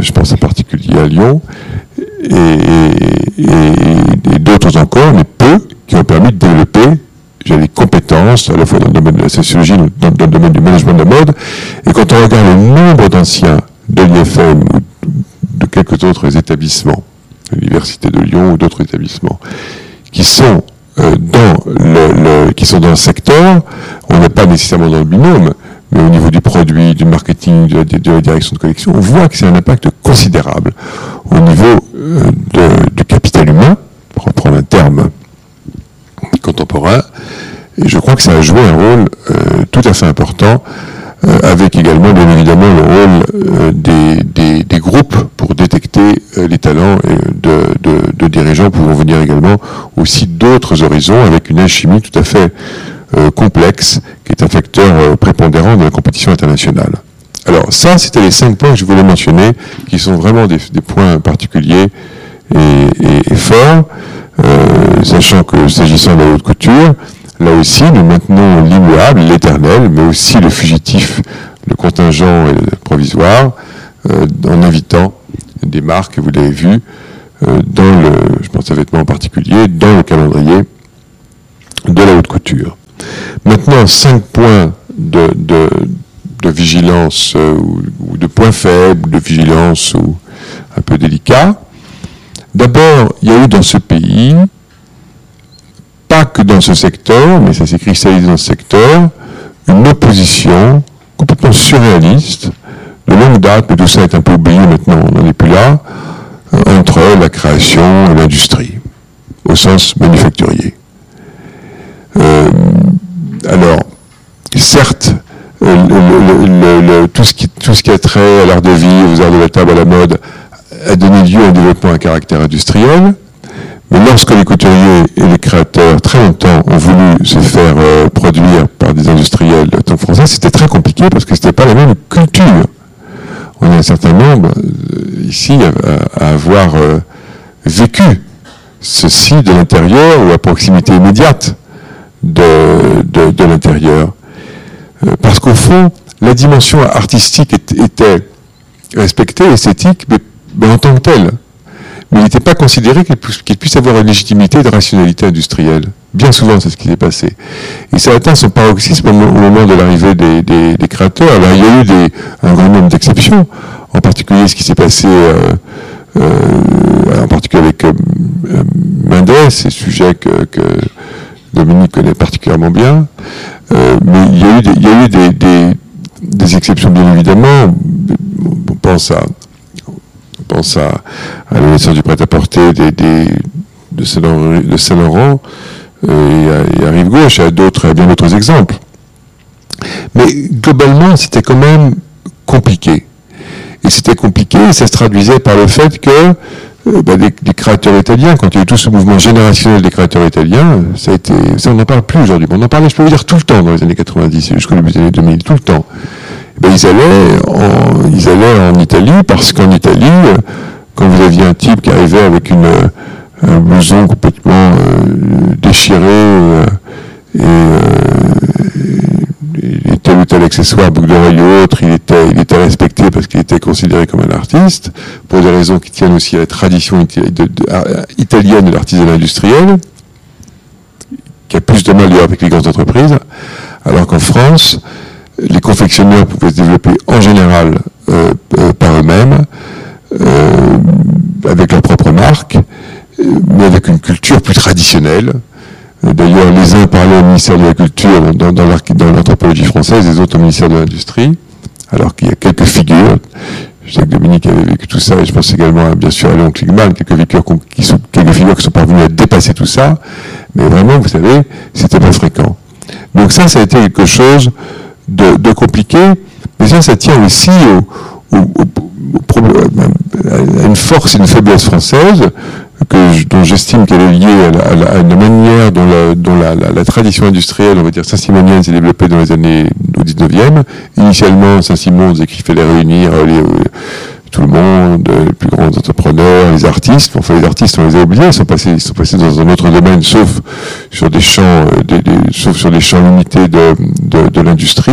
je pense en particulier à Lyon, et, d'autres encore, mais peu, qui ont permis de développer des compétences, à la fois dans le domaine de la sociologie, dans, le domaine du management de mode. Et quand on regarde le nombre d'anciens de l'IFM ou de quelques autres établissements, l'Université de Lyon ou d'autres établissements, qui sont dans le, qui sont dans le secteur, on n'est pas nécessairement dans le binôme, mais au niveau du produit, du marketing, de, la direction de collection, on voit que c'est un impact considérable. Au niveau du capital humain, pour reprendre un terme contemporain, et je crois que ça a joué un rôle tout à fait important euh, avec également bien évidemment le rôle euh, des, des, groupes pour détecter euh, les talents de, de, dirigeants pouvant venir également aussi d'autres horizons avec une alchimie tout à fait complexe qui est un facteur prépondérant de la compétition internationale. Alors ça, c'était les cinq points que je voulais mentionner, qui sont vraiment des, des points particuliers et, et, forts, sachant que s'agissant de la haute couture, Là aussi, nous maintenons l'immuable, l'éternel, mais aussi le fugitif, le contingent et le provisoire, euh, en invitant des marques, vous l'avez vu, euh, dans le, je pense à vêtements en particulier, dans le calendrier de la haute couture. Maintenant, cinq points de, vigilance euh, ou, de points faibles, de vigilance ou un peu délicats. D'abord, il y a eu dans ce pays pas que dans ce secteur, mais ça s'est cristallisé dans ce secteur, une opposition complètement surréaliste, de longue date, mais tout ça est un peu oublié maintenant, on n'en est plus là, entre la création et l'industrie, au sens manufacturier. Euh, alors, certes, tout, ce qui, a trait à l'art de vie, aux arts de la table, à la mode, a donné lieu à un développement à caractère industriel, mais lorsque les couturiers et les créateurs, très longtemps, ont voulu se faire euh, produire par des industriels tant français, c'était très compliqué parce que ce n'était pas la même culture. On est un certain nombre euh, ici à, avoir euh, vécu ceci de l'intérieur ou à proximité immédiate de, de, l'intérieur. parce qu'au fond, la dimension artistique était respectée, esthétique, mais en tant que telle mais il n'était pas considéré qu'il puisse, avoir une légitimité de rationalité industrielle. Bien souvent, c'est ce qui s'est passé. Et ça a atteint son paroxysme au moment de l'arrivée des, créateurs. Alors, il y a eu des, un grand nombre d'exceptions, en particulier ce qui s'est passé, euh, euh, en particulier avec euh, Mendes, c'est sujet que, Dominique connaît particulièrement bien. mais il y a eu, des, exceptions, bien évidemment. On pense à pense à, du prêt-à-porter de Saint-Laurent euh, et, à, Rive-Gauche, et à bien d'autres exemples. Mais globalement, c'était quand même compliqué. Et c'était compliqué, et ça se traduisait par le fait que euh, bah, des, créateurs italiens, quand il y a eu tout ce mouvement générationnel des créateurs italiens, ça a été, ça on n'en parle plus aujourd'hui. On en parlait, je peux vous dire, tout le temps dans les années 90 jusqu'au début des années 2000, tout le temps. Eh ben, ils, allaient en, ils allaient en Italie parce qu'en Italie, euh, quand vous aviez un type qui arrivait avec une, euh, un blouson complètement euh, déchiré et, tel ou tel accessoire, boucle d'oreille ou autre, il était, il était respecté parce qu'il était considéré comme un artiste, pour des raisons qui tiennent aussi à la tradition italienne de l'artisanat industriel, qui a plus de mal avec les grandes entreprises, alors qu'en France, les confectionneurs pouvaient se développer en général euh, euh, par eux-mêmes, euh, avec leur propre marque, mais avec une culture plus traditionnelle. D'ailleurs, les uns parlaient au ministère de la Culture dans, l'anthropologie française, les autres au ministère de l'Industrie, alors qu'il y a quelques figures. Je Dominique avait vécu tout ça, et je pense également, bien sûr, à Léon Kligman, quelques figures qui sont, quelques figures qui sont parvenues à dépasser tout ça, mais vraiment, vous savez, c'était pas fréquent. Donc ça, ça a été quelque chose de, compliqué, mais ça, ça tient aussi au, à une force et une faiblesse française que, dont j'estime qu'elle est liée à, la, une manière dont, la, dont la, tradition industrielle, on va dire saint-simonienne, s'est développée dans les années au 19e. Initialement, Saint-Simon faisait qu'il fallait réunir les, tout le monde, les plus grands entrepreneurs, les artistes. Enfin, les artistes, on les a oubliés, ils sont passés, ils sont passés dans un autre domaine, sauf sur des champs, euh, des, sauf sur des champs limités de, de, de l'industrie.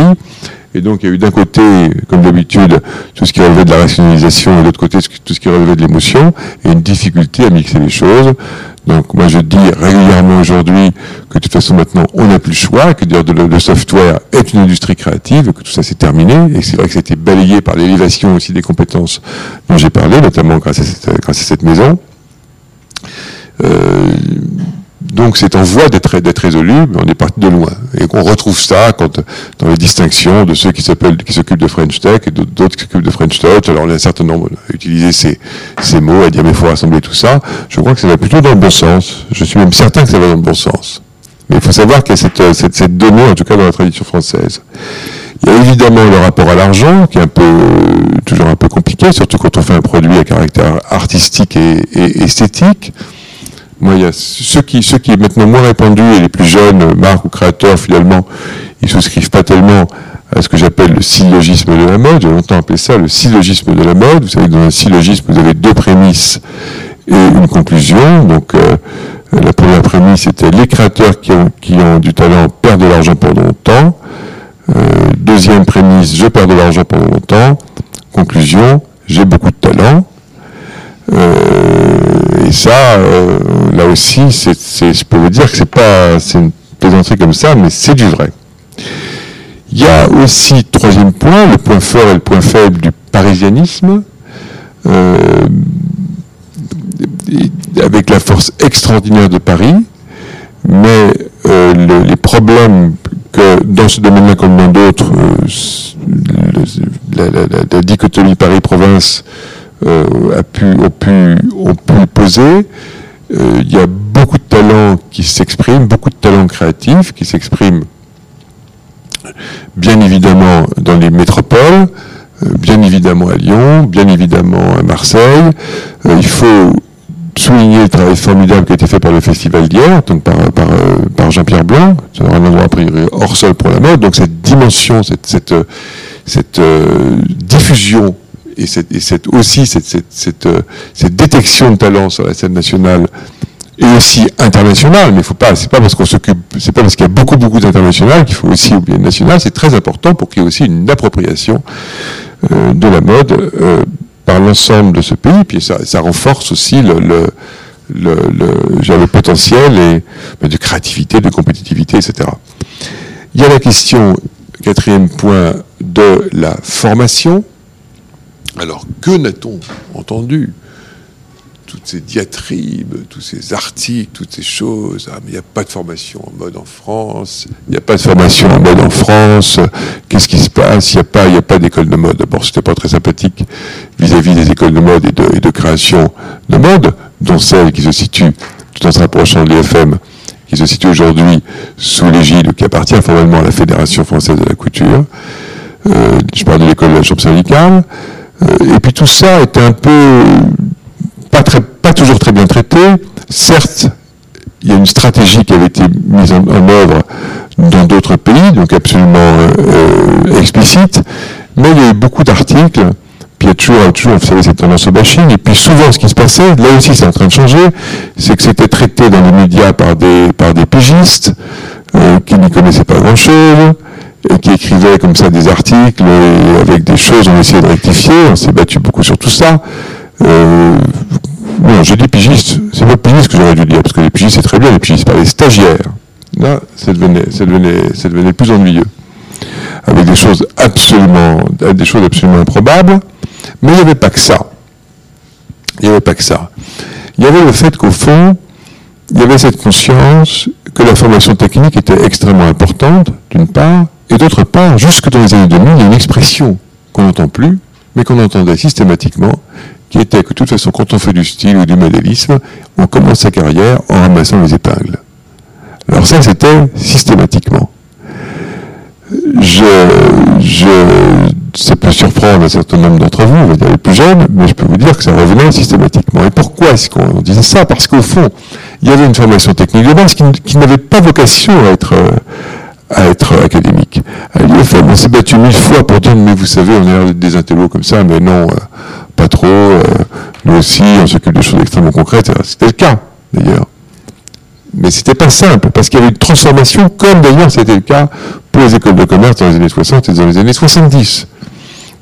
Et donc, il y a eu d'un côté, comme d'habitude, tout ce qui relevait de la rationalisation, et de l'autre côté, tout ce qui relevait de l'émotion, et une difficulté à mixer les choses. Donc moi je dis régulièrement aujourd'hui que de toute façon maintenant on n'a plus le choix, que le, software est une industrie créative, que tout ça c'est terminé, et c'est vrai que c'était balayé par l'élévation aussi des compétences dont j'ai parlé, notamment grâce à cette, grâce à cette maison. Donc c'est en voie d'être résolu, mais on est parti de loin. Et on retrouve ça quand, dans les distinctions de ceux qui s'appellent, qui s'occupent de French Tech et d'autres qui s'occupent de French Touch. Alors on a un certain nombre à utiliser ces, ces mots, à dire mais il faut rassembler tout ça. Je crois que ça va plutôt dans le bon sens. Je suis même certain que ça va dans le bon sens. Mais il faut savoir qu'il y a cette, cette, cette donnée, en tout cas dans la tradition française. Il y a évidemment le rapport à l'argent, qui est un peu, toujours un peu compliqué, surtout quand on fait un produit à caractère artistique et, et esthétique. Moi, il y ceux qui, ceux est maintenant moins répandu et les plus jeunes, marques ou créateurs, finalement, ils souscrivent pas tellement à ce que j'appelle le syllogisme de la mode. J'ai longtemps appelé ça le syllogisme de la mode. Vous savez que dans un syllogisme, vous avez deux prémices et une conclusion. Donc, euh, la première prémisse, c'était les créateurs qui ont, qui ont du talent perdent de l'argent pendant longtemps. Euh, deuxième prémisse, je perds de l'argent pendant longtemps. Conclusion, j'ai beaucoup de talent. Euh, et ça, euh, là aussi, c'est, je peux vous dire que c'est pas, c'est une plaisanterie comme ça, mais c'est du vrai. Il y a aussi, troisième point, le point fort et le point faible du parisianisme, euh, avec la force extraordinaire de Paris, mais les problèmes que dans ce domaine-là comme dans d'autres, la, dichotomie Paris-Province euh, a pu, ont, pu, ont poser. Euh, il y a beaucoup de talents qui s'expriment, beaucoup de talents créatifs qui s'expriment bien évidemment dans les métropoles, euh, bien évidemment à Lyon, bien évidemment à Marseille. il faut souligner le travail formidable qui a été fait par le Festival d'hier, par, Jean-Pierre Blanc, c'est un endroit a priori hors sol pour la mode, donc cette dimension, cette diffusion et, cette, aussi cette, euh, cette, détection de talent sur la scène nationale et aussi internationale, mais faut pas, c'est pas parce qu'on s'occupe, c'est pas parce qu'il y a beaucoup beaucoup d'international qu'il faut aussi oublier le national. C'est très important pour qu'il y ait aussi une appropriation euh, de la mode euh, par l'ensemble de ce pays. Puis ça, ça renforce aussi le, le, le, le, le potentiel et, de créativité, de compétitivité, etc. Il y a la question, quatrième point, de la formation. Alors, que n'a-t-on entendu? Toutes ces diatribes, tous ces articles, toutes ces choses. Ah, mais il n'y a pas de formation en mode en France. Il n'y a pas de formation en mode en France. Qu'est-ce qui se passe? Il n'y a pas, il a pas d'école de mode. D'abord, c'était pas très sympathique vis-à-vis des écoles de mode et de, création de mode, dont celle qui se situe tout en se rapprochant de l'IFM, qui se situe aujourd'hui sous l'égide qui appartient formellement à la Fédération française de la couture. Euh, je parle de l'école de la chambre syndicale. Euh, et puis tout ça était un peu pas, très, pas toujours très bien traité. Certes, il y a une stratégie qui avait été mise en, œuvre dans d'autres pays, donc absolument euh, euh, explicite, mais il y a eu beaucoup d'articles, puis il y a toujours, vous savez, cette tendance au bashing, et puis souvent ce qui se passait, là aussi c'est en train de changer, c'est que c'était traité dans les médias par des, par des pigistes, qui n'y connaissaient pas grand-chose, qui écrivait comme ça des articles avec des choses, on essayait de rectifier, on s'est battu beaucoup sur tout ça. Euh, non, je dis pigiste, c'est pas pigiste que j'aurais dû dire, parce que les pigistes c'est très bien, les pigistes, pas les stagiaires. Là, ça devenait, ça devenait, ça devenait plus ennuyeux. Avec des choses absolument, des choses absolument improbables. Mais il n'y avait pas que ça. Il n'y avait pas que ça. Il y avait le fait qu'au fond, il y avait cette conscience que la formation technique était extrêmement importante, d'une part, et d'autre part, jusque dans les années 2000, il y a une expression qu'on n'entend plus, mais qu'on entendait systématiquement, qui était que de toute façon, quand on fait du style ou du modélisme, on commence sa carrière en ramassant les épingles. Alors ça, c'était systématiquement. Je, je, ça peut surprendre un certain nombre d'entre vous, on va dire les plus jeunes, mais je peux vous dire que ça revenait systématiquement. Et pourquoi est-ce qu'on disait ça? Parce qu'au fond, il y avait une formation technique de base qui, qui n'avait pas vocation à être, à être académique. On s'est battu mille fois pour dire, mais vous savez, on a des intellos comme ça, mais non, euh, pas trop. Euh, nous aussi, on s'occupe de choses extrêmement concrètes. C'était le cas, d'ailleurs. Mais c'était pas simple, parce qu'il y avait une transformation, comme d'ailleurs c'était le cas pour les écoles de commerce dans les années 60 et dans les années 70.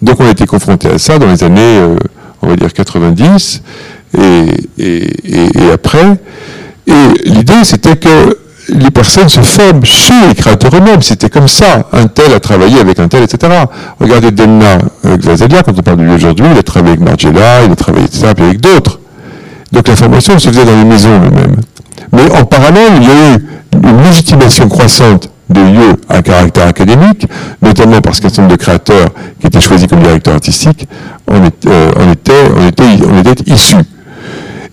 Donc on a été confronté à ça dans les années, euh, on va dire 90 et, et, et après. Et l'idée, c'était que les personnes se forment chez les créateurs eux-mêmes. C'était comme ça. Un tel a travaillé avec un tel, etc. Regardez Delna euh, Gvasalia, quand on parle de lui aujourd'hui, il a travaillé avec Margiela, il a travaillé, etc., avec d'autres. Donc la formation se faisait dans les maisons elles-mêmes. Mais en parallèle, il y a eu une légitimation croissante des lieux à caractère académique, notamment parce qu'un certain nombre de créateurs qui étaient choisis comme directeurs artistiques en, étaient, issus.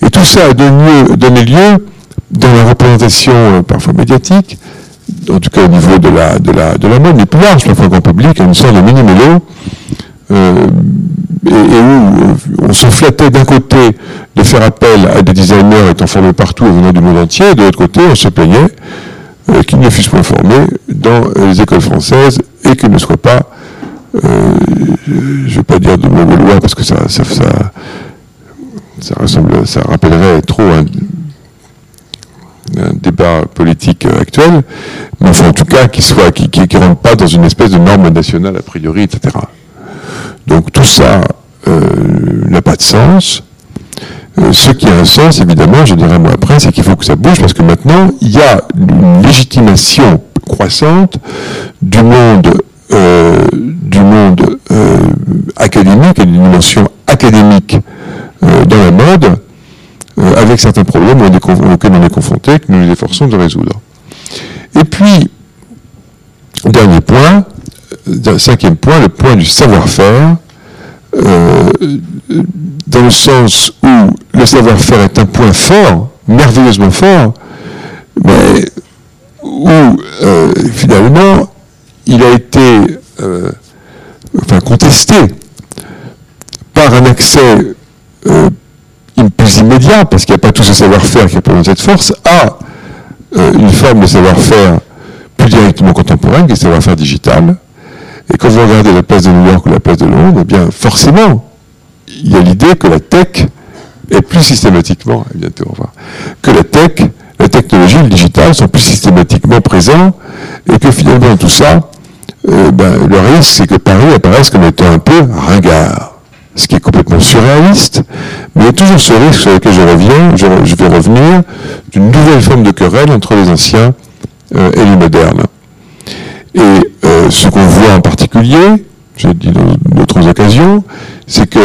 Et tout ça a donné lieu, dans la représentation euh, parfois médiatique, en tout cas au niveau de la, la, de la mode, mais plus large, parfois grand public, une sorte de mini-mélo, euh, et, où euh, on se flattait d'un côté de faire appel à des designers étant formés partout et venant du monde entier, et de l'autre côté, on se plaignait qu'ils ne fussent pas formés dans les écoles françaises et qu'ils ne soient pas, je ne vais pas dire de mots gaulois parce que ça, ça, ça, ressemble, ça rappellerait trop un, débat politique actuel, mais enfin, en tout cas qui qui, qui, rentre pas dans une espèce de norme nationale a priori, etc. Donc tout ça euh, n'a pas de sens. Euh, ce qui a un sens, évidemment, je dirais moi après, c'est qu'il faut que ça bouge parce que maintenant, il y a une légitimation croissante du monde, euh, du monde académique et d'une dimension académique dans la mode, avec certains problèmes auxquels on est confronté, que nous nous efforçons de résoudre. Et puis, dernier point, cinquième point, le point du savoir-faire, euh, dans le sens où le savoir-faire est un point fort, merveilleusement fort, mais où euh, finalement il a été euh, contesté par un accès plus immédiat, parce qu'il n'y a pas tout ce savoir-faire qui a cette force, à une forme de savoir-faire plus directement contemporaine, qui est le savoir-faire digital, et quand vous regardez la place de New York ou la place de Londres, eh bien forcément, il y a l'idée que la tech est plus systématiquement, à bientôt au revoir, que la tech, la technologie, le digital sont plus systématiquement présents et que finalement tout ça, euh, ben, le risque c'est que Paris apparaisse comme étant un peu ringard. Ce qui est complètement surréaliste, mais il y a toujours ce risque sur lequel je reviens, je, vais revenir, d'une nouvelle forme de querelle entre les anciens euh, et les modernes. Et euh, ce qu'on voit en particulier, j'ai dit dans d'autres occasions, c'est que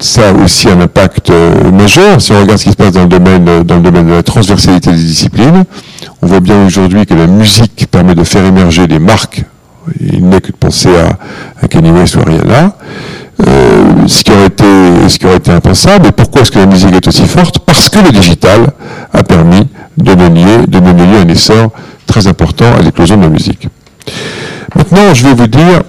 ça a aussi un impact euh, majeur. Si on regarde ce qui se passe dans le domaine, dans le domaine de la transversalité des disciplines, on voit bien aujourd'hui que la musique permet de faire émerger des marques. Il n'est que de penser à, à Kanye West ou à. Euh, ce, qui aurait été, impensable. Et pourquoi est-ce que la musique est aussi forte? Parce que le digital a permis de donner, lieu à un essor très important à l'éclosion de la musique. Maintenant, je vais vous dire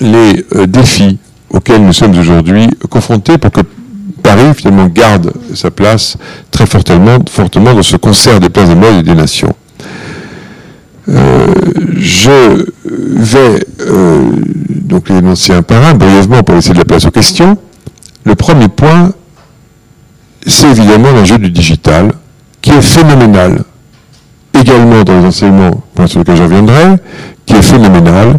les euh, défis auxquels nous sommes aujourd'hui confrontés pour que Paris, finalement, garde sa place très fortement, fortement dans ce concert des places de mode et des nations. Euh, je vais euh, donc les énoncer un par un, brièvement, pour laisser de la place aux questions. Le premier point, c'est évidemment l'enjeu du digital, qui est phénoménal également dans les enseignements, point sur lequel je reviendrai, qui est phénoménal.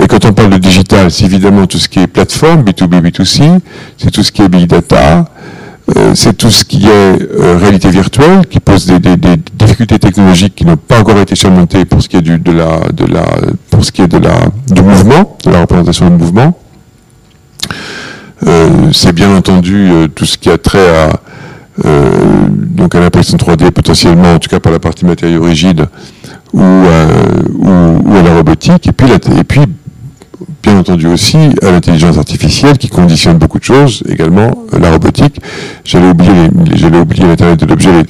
Et quand on parle de digital, c'est évidemment tout ce qui est plateforme, B2B, B2C, c'est tout ce qui est big data, euh, c'est tout ce qui est euh, réalité virtuelle, qui pose des, difficultés technologiques qui n'ont pas encore été surmontées pour ce qui est du, de la, de la, pour ce qui est de la, du mouvement, de la représentation du mouvement. Euh, c'est bien entendu tout ce qui a trait à euh, donc à l'impression 3D potentiellement, en tout cas pour la partie matériaux rigides, ou, euh, ou, à la robotique, et puis, et puis bien entendu aussi à l'intelligence artificielle qui conditionne beaucoup de choses, également la robotique. J'allais oublier, j'allais l'Internet de l'objet et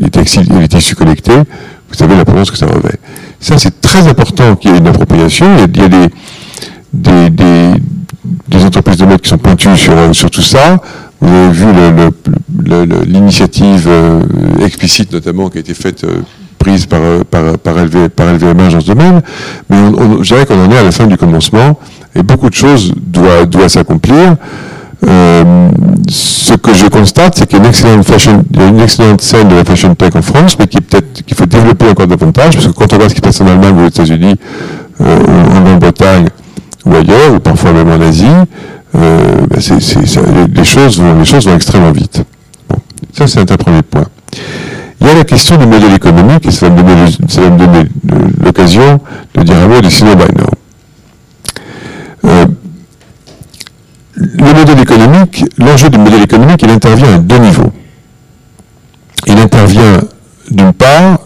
les, les, tissus connectés. Vous savez l'importance que ça revêt. Ça, c'est très important qu'il y ait une appropriation. Il y a, des, entreprises de mode qui sont pointues sur, sur tout ça. Vous avez vu l'initiative euh, explicite notamment qui a été faite euh, prise par, euh, par, par, LV, par LVMH dans ce domaine, mais on, je dirais qu'on en est à la fin du commencement et beaucoup de choses doivent doit s'accomplir. ce que je constate, c'est qu'il y a une excellente fashion, une excellente scène de la fashion tech en France, mais qui peut-être qu'il faut développer encore davantage, parce que quand on voit ce qui se passe en Allemagne ou aux États-Unis, en Grande-Bretagne ou ailleurs, ou parfois même en Asie, euh, ben les, choses vont, les choses vont extrêmement vite. ça c'est un premier point. Il y a la question du modèle économique, et ça va me donner, l'occasion de dire un mot de Sino. Euh, le modèle économique, l'enjeu du modèle économique, il intervient à deux niveaux. Il intervient d'une part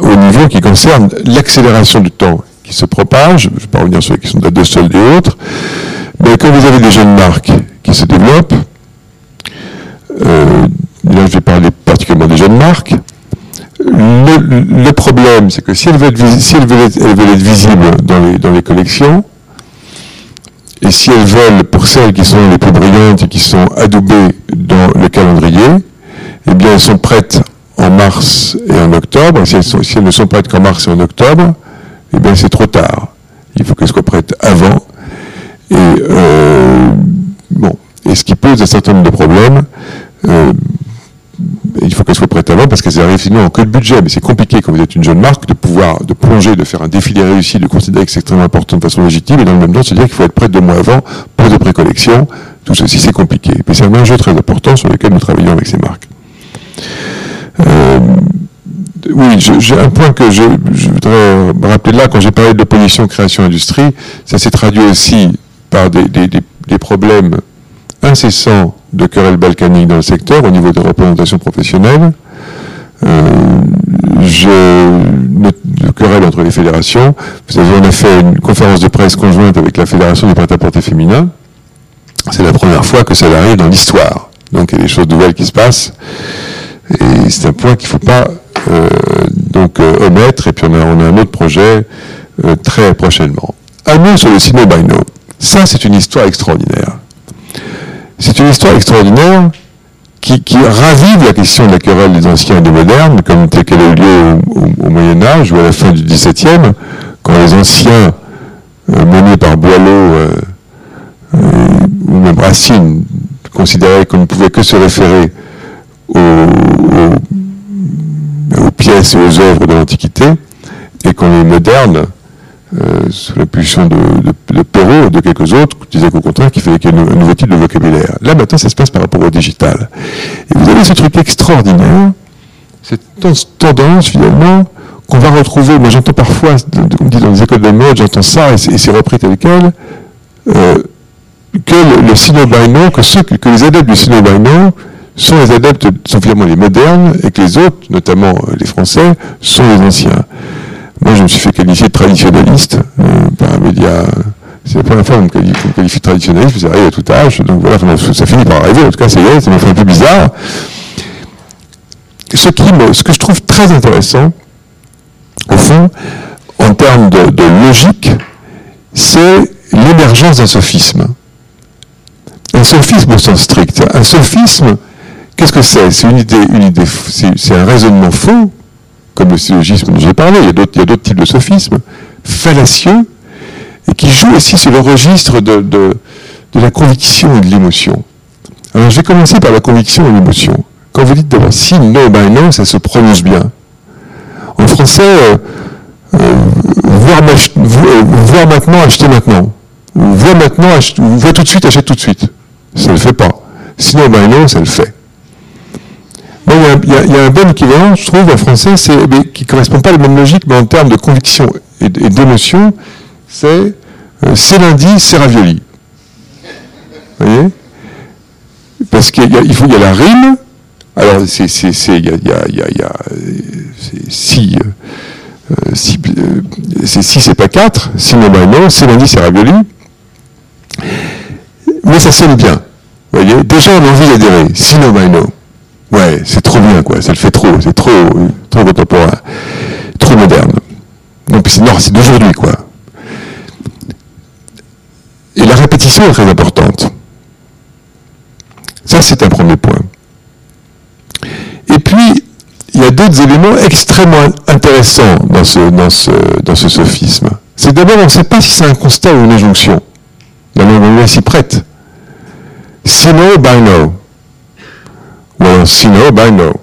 au niveau qui concerne l'accélération du temps qui se propage, je ne vais pas revenir sur les questions de la deux soldes et autres, mais quand vous avez des jeunes marques qui se développent, euh, là je vais parler particulièrement des jeunes marques, le, problème c'est que si elles veulent être, visibles dans les, collections, et si elles veulent, pour celles qui sont les plus brillantes et qui sont adoubées dans le calendrier, eh bien elles sont prêtes en mars et en octobre. Si elles, si elles ne sont prêtes qu'en mars et en octobre, eh bien c'est trop tard. Il faut qu'elles soient prêtes avant. Et euh, bon, et ce qui pose un certain nombre de problèmes. Euh, il faut qu'elles soient prêtes avant parce qu'elles arrivent sinon en queue de budget. Mais c'est compliqué quand vous êtes une jeune marque de pouvoir, de plonger, de faire un défilé réussi, de considérer que c'est extrêmement important de façon légitime et dans le même temps se dire qu'il faut être prêt deux mois avant pour des précollections. Tout ceci c'est compliqué. Mais c'est un enjeu très important sur lequel nous travaillons avec ces marques. Euh, oui, j'ai un point que je, voudrais rappeler là, quand j'ai parlé de l'opposition création-industrie, ça s'est traduit aussi par des, problèmes incessants de querelles balkaniques dans le secteur au niveau de représentation professionnelle. Euh, je, de querelles entre les fédérations. Vous savez, on a fait une conférence de presse conjointe avec la Fédération du prêt-à-porter féminin. C'est la première fois que ça arrive dans l'histoire. Donc il y a des choses nouvelles qui se passent. Et c'est un point qu'il ne faut pas euh, donc euh, omettre. Et puis on a, un autre projet euh, très prochainement. Un mot sur le Sino Bino. Ça, c'est une histoire extraordinaire. C'est une histoire extraordinaire qui, ravive la question de la querelle des anciens et des modernes, comme telle qu'elle a eu lieu au, Moyen Âge ou à la fin du XVIIe, quand les anciens, menés par Boileau ou même Racine, considéraient qu'on ne pouvait que se référer aux, pièces et aux œuvres de l'Antiquité, et qu'on est moderne, euh, sous l'impulsion de, de, Perrault et de quelques autres, disaient qu'au contraire qu'il fallait qu'il y ait un nouveau type de vocabulaire. Là maintenant ça se passe par rapport au digital. Et vous avez ce truc extraordinaire, cette tendance finalement qu'on va retrouver, moi j'entends parfois, comme dit dans les écoles de mode, j'entends ça et c'est repris tel quel, euh, que le, le sino que, que les adeptes du sino sont les adeptes, sont finalement les modernes, et que les autres, notamment euh, les Français, sont les anciens. Moi, je me suis fait qualifier de traditionnaliste euh. C'est la première fois qu'on me qualifie, de traditionnaliste, ça arrive à tout âge, donc voilà, ça finit par arriver, en tout cas, ça y est, ça fait un peu bizarre. Ce, qui ce que je trouve très intéressant, au fond, en termes de, de logique, c'est l'émergence d'un sophisme. Un sophisme au sens strict. Un sophisme, Qu'est-ce que c'est? C'est une idée, une idée, c'est un raisonnement faux, comme le syllogisme dont j'ai parlé. Il y a d'autres types de sophismes, fallacieux, et qui jouent aussi sur le registre de, la conviction et de l'émotion. Alors je vais commencer par la conviction et l'émotion. Quand vous dites d'abord si, no, ben non, ça se prononce bien. En français, euh, euh, voir, euh, voir, maintenant, acheter maintenant. Voir maintenant, voir tout de suite, achète tout de suite. Ça ne le fait pas. Sinon, ben non, ça le fait il y, a un bon équivalent, je trouve, en français, c'est, qui ne correspond pas à la même logique, mais en termes de conviction et, d'émotion, c'est c'est lundi, c'est ravioli. Vous voyez? Parce qu'il faut, il y a la rime, alors c'est, c'est, il y a, il y a, il y a, si, si, c'est si, c'est pas quatre, si non, c'est lundi, c'est ravioli. Mais ça sonne bien. Vous voyez? Déjà, on a envie d'adhérer. Si no, Ouais, c'est trop bien, quoi. Ça le fait trop. C'est trop, trop contemporain. Trop moderne. Non, c'est d'aujourd'hui, quoi. Et la répétition est très importante. Ça, c'est un premier point. Et puis, il y a d'autres éléments extrêmement intéressants dans ce, dans ce, dans ce sophisme. C'est d'abord, on ne sait pas si c'est un constat ou une injonction. La langue s'y prête. Sinon, by no. Well, sino, by no.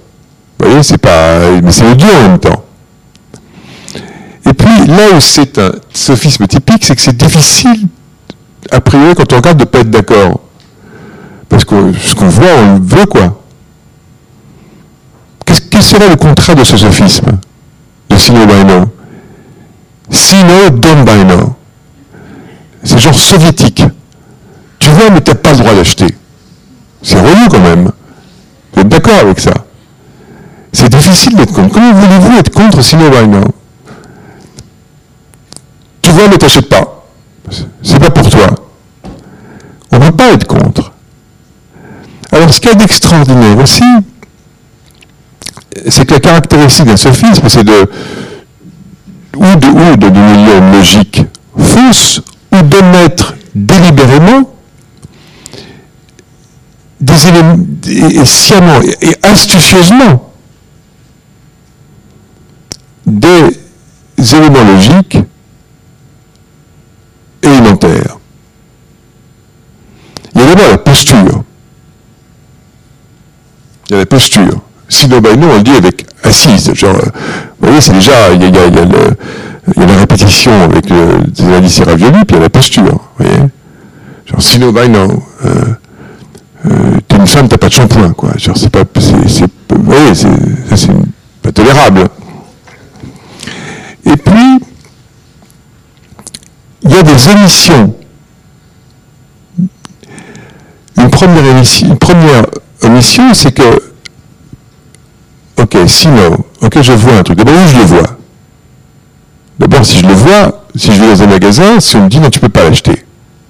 Vous voyez, c'est pas. Mais c'est odieux en même temps. Et puis, là où c'est un sophisme typique, c'est que c'est difficile, a priori, quand on regarde, de ne pas être d'accord. Parce que ce qu'on voit, on le veut, quoi. Quel serait le contrat de ce sophisme? De sino by no Sino, don't by no. C'est genre soviétique. Tu vois, mais tu n'as pas le droit d'acheter. C'est relou quand même. D'accord avec ça? C'est difficile d'être contre. Comment voulez-vous être contre Sino Tu vois, ne t'achètes pas. C'est pas pour toi. On ne peut pas être contre. Alors, ce qu'il y a d'extraordinaire aussi, c'est que la caractéristique d'un sophisme, c'est de ou de, ou de logique fausse, ou de mettre délibérément des éléments, et, sciemment et, astucieusement des éléments logiques élémentaires. Il y a d'abord la posture. Il y a la posture. Sinon, ben on le dit avec assise. Genre, euh, vous voyez, c'est déjà, il y a, il y a, le, il y a la répétition avec le, des indices ravioli, puis il y a la posture. Vous voyez Genre, sinon, ben non. Euh, euh, une femme, t'as pas de shampoing, quoi. C'est pas, c'est, pas tolérable. Et puis, il y a des émissions. Une première émission, émission, c'est que Ok, sinon, ok, je vois un truc. D'abord, je le vois? D'abord, si je le vois, si je vais dans un magasin, si on me dit non, tu peux pas l'acheter,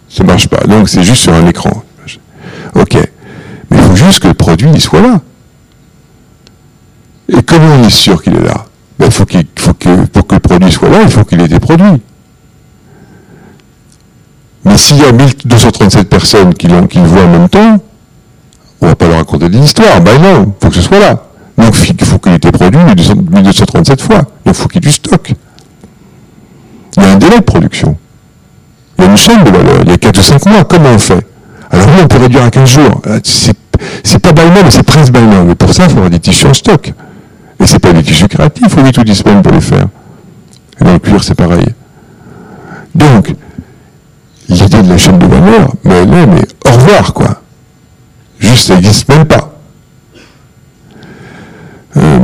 ça marche pas. Donc, c'est juste sur un écran. Ok. Mais il faut juste que le produit soit là. Et comment on est sûr qu'il est là ben, faut faut que, Pour que le produit soit là, il faut qu'il ait été produit. Mais s'il y a 1237 personnes qui, qui le voient en même temps, on ne va pas leur raconter des histoires. Ben non, il faut que ce soit là. Donc il faut qu'il ait été produit 1237 fois. Il faut qu'il y ait du stock. Il y a un délai de production. Il y a une chaîne de valeur. Il y a 4 ou 5 mois. Comment on fait? Alors oui, on peut réduire à 15 jours. Euh, c'est pas by mais c'est presque by Mais pour ça, il faudra des tissus en stock. Et c'est pas des tissus créatifs, il faut 8 ou 10 semaines pour les faire. Et dans le cuir, c'est pareil. Donc, l'idée de la chaîne de valeur, mais est, mais au revoir, quoi. Juste, ça n'existe même pas. Euh,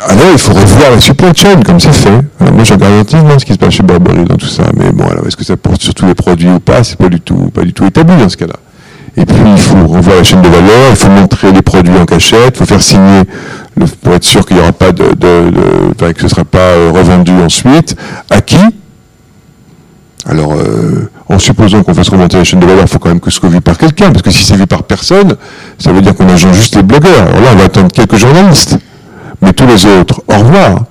alors il faudrait voir la supply chain, comme c'est fait. moi, je regarde attentivement ce qui se passe chez Burberry dans tout ça. Mais bon, alors, est-ce que ça porte sur tous les produits ou pas? C'est pas du tout, pas du tout établi dans ce cas-là. Et puis, il faut revoir la chaîne de valeur, il faut montrer les produits en cachette, il faut faire signer pour être sûr qu'il n'y aura pas de, que ce ne sera pas euh, revendu ensuite. À qui? Alors, euh, en supposant qu'on fasse remonter la chaîne de valeur, il faut quand même que ce soit vu par quelqu'un, parce que si c'est vu par personne, ça veut dire qu'on a juste les blogueurs. Alors là, on va attendre quelques journalistes. Mais tous les autres, au revoir.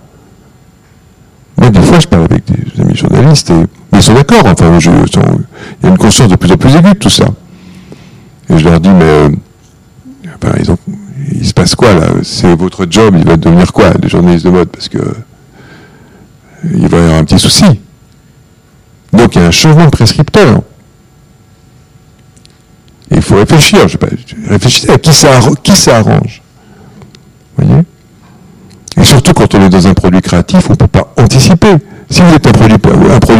Moi, des fois, je parle avec des amis journalistes et ils sont d'accord. Enfin, il y a une conscience de plus en plus aiguë de tout ça. Et je leur dis, mais euh, il se passe quoi là? C'est votre job, il va devenir quoi, les journalistes de mode? Parce que il va y avoir un petit souci. Donc il y a un changement de prescripteur. Il faut réfléchir. Je réfléchissez à qui ça, qui ça arrange? voyez? Et surtout quand on est dans un produit créatif, on ne peut pas anticiper. Si vous êtes un produit,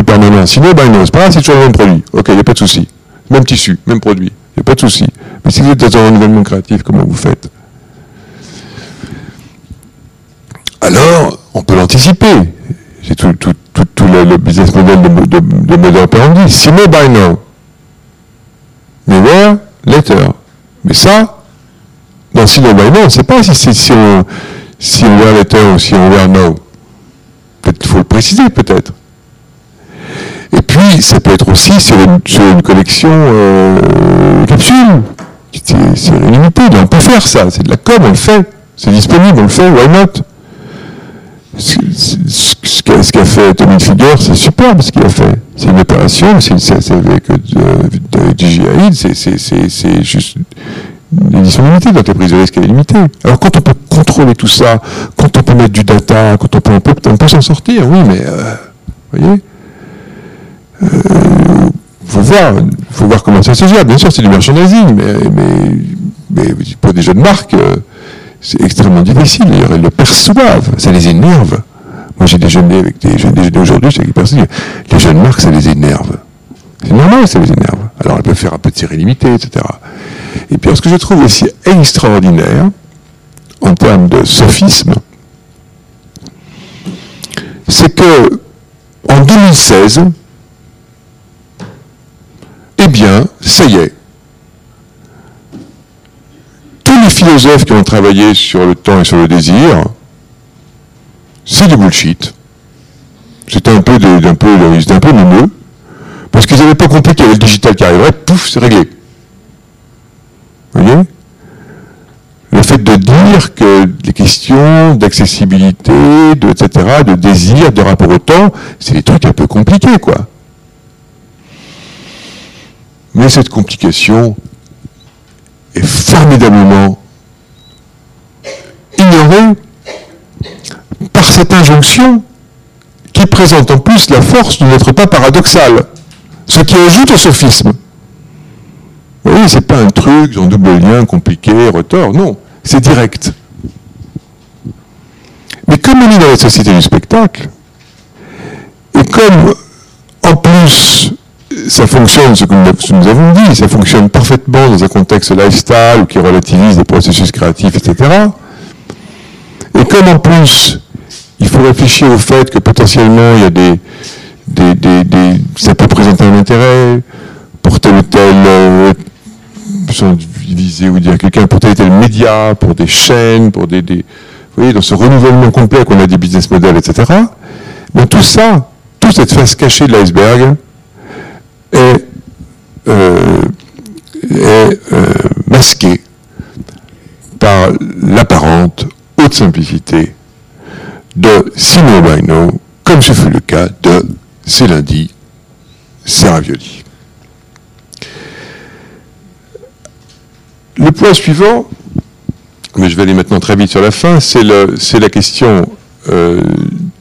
permanent, sinon, ben non, c'est pas c'est toujours le même produit. Ok, il n'y a pas de souci. Même tissu, même produit. Il n'y a pas de souci. Mais si vous êtes dans un renouvellement créatif, comment vous faites? Alors, on peut l'anticiper. C'est tout, le, business model de, de, de modèle operandi. Simo by now. Where later. Mais ça, dans Simo by now, on ne sait pas si c'est si on, si on where later ou si where now. Peut-être qu'il faut le préciser, peut-être. Et puis, ça peut être aussi sur une, collection euh, capsule. C'est limité, on peut faire ça. C'est de la com, on le fait. C'est disponible, on le fait, why not? Ce qu'a fait Tommy Figure, c'est superbe ce qu'il a fait. C'est une opération, c'est avec DJI, c'est juste une édition limitée, donc la prise de risque est limitée. Alors quand on peut contrôler tout ça, quand on peut mettre du data, quand on peut, on peut, s'en sortir, oui, mais euh, vous voyez il euh, faut voir, faut voir comment ça se gère. Bien sûr, c'est du merchandising, mais, mais, mais, pour des jeunes marques, euh, c'est extrêmement difficile. Elles le perçoivent, ça les énerve. Moi, j'ai déjeuné avec des jeunes aujourd'hui, c'est avec personnes. Les jeunes marques, ça les énerve. C'est normal, ça les énerve. Alors, elles peuvent faire un peu de série limitée, etc. Et puis, ce que je trouve aussi extraordinaire, en termes de sophisme, c'est que, en 2016, eh bien, ça y est, philosophes qui ont travaillé sur le temps et sur le désir, c'est du bullshit. C'était un peu, de, un peu, un peu parce qu'ils n'avaient pas compris qu'il y avait le digital qui arriverait, pouf, c'est réglé. Vous voyez? De dire que les questions d'accessibilité, de, etc., de désir, de rapport au temps, c'est des trucs un peu compliqués, quoi. Mais cette complication est formidablement ignorée par cette injonction qui présente en plus la force de n'être pas paradoxal, ce qui ajoute au sophisme. Oui, c'est pas un truc en double lien compliqué, retort, non, c'est direct. Mais comme on est dans la société du spectacle, et comme en plus ça fonctionne, ce que nous avons dit, ça fonctionne parfaitement dans un contexte lifestyle qui relativise les processus créatifs, etc. Et comme en plus, il faut réfléchir au fait que potentiellement il y a des, des, des, ça peut présenter un intérêt pour tel ou tel visée ou dire quelqu'un pour tel ou tel média, pour des chaînes, pour des, vous voyez, dans ce renouvellement complet qu'on a des business models, etc. Mais tout ça, toute cette face cachée de l'iceberg est, euh, euh, masquée par l'apparente haute simplicité de Simon Baino, comme ce fut le cas de C'est lundi, c'est. Le point suivant, mais je vais aller maintenant très vite sur la fin, c'est la question euh,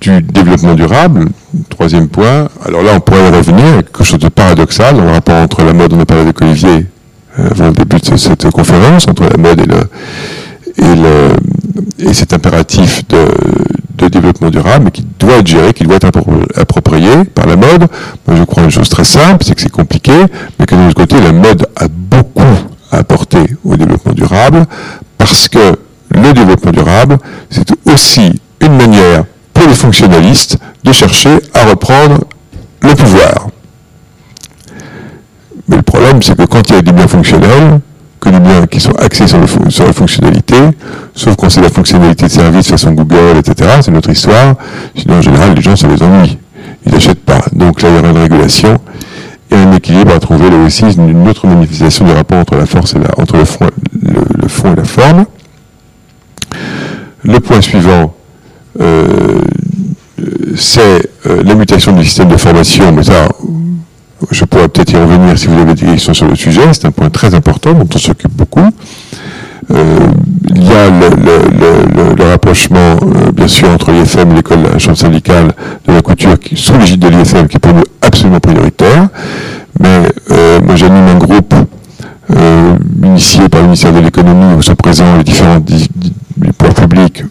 du développement durable, troisième point. Alors là, on pourrait revenir à quelque chose de paradoxal dans le rapport entre la mode, on a parlé avec Olivier euh, avant le début de cette conférence, entre la mode et le, et, le, et cet impératif de, de, développement durable, mais qui doit être géré, qui doit être approprié par la mode. Moi, je crois une chose très simple, c'est que c'est compliqué, mais que de l'autre côté, la mode a beaucoup à apporter au développement durable, parce que le développement durable, c'est aussi une manière pour les fonctionnalistes de chercher à reprendre le pouvoir. Mais le problème, c'est que quand il y a des biens fonctionnels, que des biens qui sont axés sur, la fonctionnalité, sauf quand c'est la fonctionnalité de service façon Google, etc., c'est notre histoire. Sinon, en général, les gens se les ennuient. Ils n'achètent pas. Donc là, il y aura une régulation et un équilibre à trouver là aussi, une autre manifestation du rapport entre la force et la, entre le fond, et la forme. Le point suivant, euh, c'est euh, la mutation du système de formation, mais ça, je pourrais peut-être y revenir si vous avez des questions sur le sujet, c'est un point très important dont on s'occupe beaucoup. Euh, il y a le, rapprochement, bien sûr, entre l'IFM et l'école, la chambre syndicale de la couture, qui, sous l'égide de l'IFM, qui est pour nous absolument prioritaire. Mais moi, j'anime un groupe initié par le ministère de l'économie où sont présents les différents les pouvoirs publics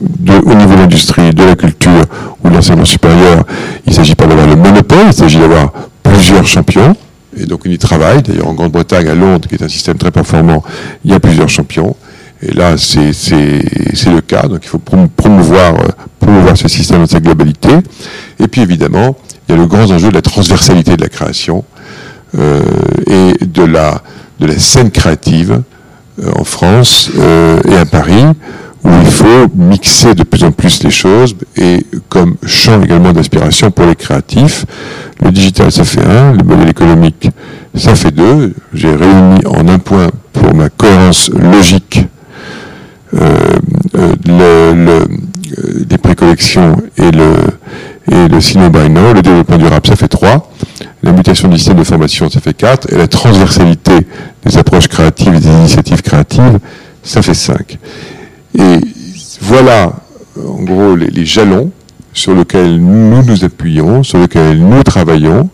au niveau de l'industrie, de la culture ou de l'enseignement supérieur, il ne s'agit pas d'avoir le monopole, il s'agit d'avoir plusieurs champions. Et donc on y travaille. D'ailleurs en Grande-Bretagne, à Londres, qui est un système très performant, il y a plusieurs champions. Et là, c'est le cas. Donc il faut promouvoir, promouvoir ce système dans sa globalité. Et puis évidemment, il y a le grand enjeu de la transversalité de la création euh, et de la, de la scène créative euh, en France euh, et à Paris, où il faut mixer de plus en plus les choses et comme champ également d'inspiration pour les créatifs. Le digital, ça fait un, le modèle économique, ça fait deux. J'ai réuni en un point pour ma cohérence logique euh, euh, le, le, euh, les précollections et le, et le sino-bino, le développement durable, ça fait trois. La mutation du système de formation, ça fait quatre. Et la transversalité des approches créatives et des initiatives créatives, ça fait cinq. Et voilà, en gros, les, jalons sur lesquels nous nous appuyons, sur lesquels nous travaillons,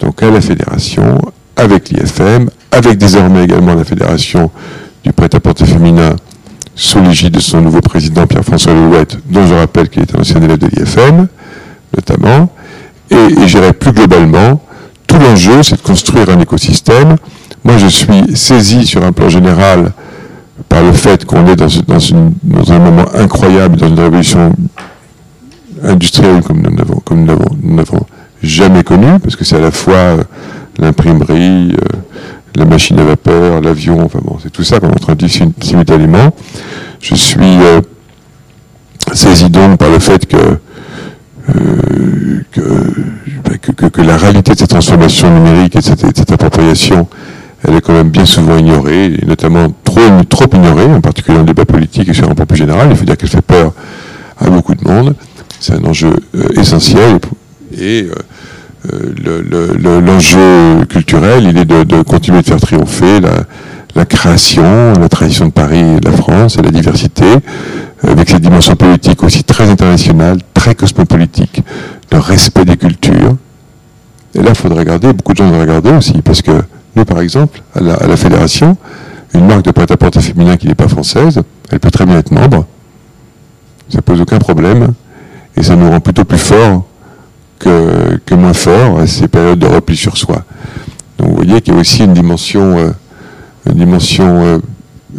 donc à la fédération, avec l'IFM, avec désormais également la fédération du prêt-à-porter féminin sous l'égide de son nouveau président Pierre-François Lelouette, dont je rappelle qu'il est un ancien élève de l'IFM, notamment, et, j'irai plus globalement, tout l'enjeu, c'est de construire un écosystème. Moi, je suis saisi sur un plan général par le fait qu'on est dans, dans, un moment incroyable, dans une révolution industrielle comme nous n'avons jamais connu, parce que c'est à la fois l'imprimerie, euh, la machine à vapeur, l'avion, enfin bon, c'est tout ça qu'on introduit simultanément. Je suis euh, saisi donc par le fait que, euh, bah, que, que, que, la réalité de cette transformation numérique et de cette, cette, appropriation, elle est quand même bien souvent ignorée, et notamment trop, trop ignorée, en particulier dans le débat politique et sur un point plus général. Il faut dire qu'elle fait peur à beaucoup de monde. C'est un enjeu euh, essentiel et euh, l'enjeu culturel, il est de, continuer de faire triompher la, création, la tradition de Paris et de la France et la diversité, avec cette dimension politique aussi très internationale, très cosmopolitique, le respect des cultures. Et là, il faudrait regarder, beaucoup de gens devraient regarder aussi, parce que nous, par exemple, à la, à la Fédération, une marque de prêt-à-porter féminin qui n'est pas française, elle peut très bien être membre. Ça pose aucun problème. Et ça nous rend plutôt plus forts que, moins fort à ces périodes de repli sur soi. Donc vous voyez qu'il y a aussi une dimension, euh, euh,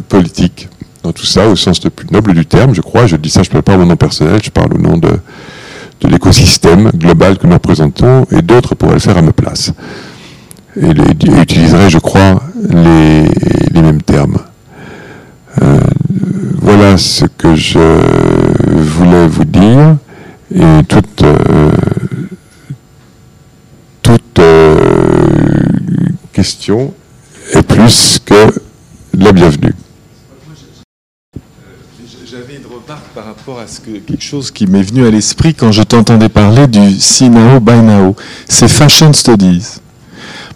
politique dans tout ça, au sens le plus noble du terme, je crois. Je dis ça, je ne parle pas au nom personnel, je parle au nom de, l'écosystème global que nous représentons, et d'autres pourraient le faire à ma place. Et, utiliserait, je crois, les, les mêmes termes. Euh, voilà ce que je voulais vous dire. Et toute, toute euh, question est plus que la bienvenue. J'avais une remarque par rapport à ce que, quelque chose qui m'est venu à l'esprit quand je t'entendais parler du see now, buy now. C'est Fashion Studies.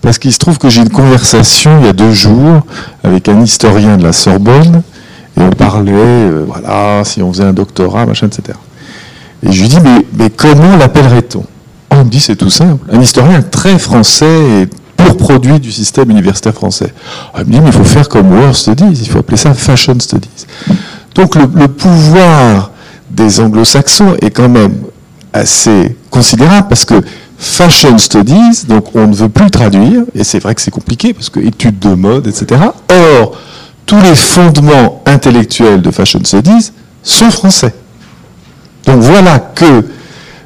Parce qu'il se trouve que j'ai une conversation il y a deux jours avec un historien de la Sorbonne et on parlait, euh, voilà, si on faisait un doctorat, machin, etc. Et je lui dis, mais, mais comment l'appellerait-on? On me dit c'est tout simple. Un historien très français et pur produit du système universitaire français. il me dit mais il faut faire comme World Studies, il faut appeler ça Fashion Studies. Donc le, pouvoir des anglo-saxons est quand même assez considérable parce que Fashion Studies, donc on ne veut plus traduire, et c'est vrai que c'est compliqué parce que études de mode, etc. Or, tous les fondements intellectuels de Fashion Studies sont français. Donc voilà que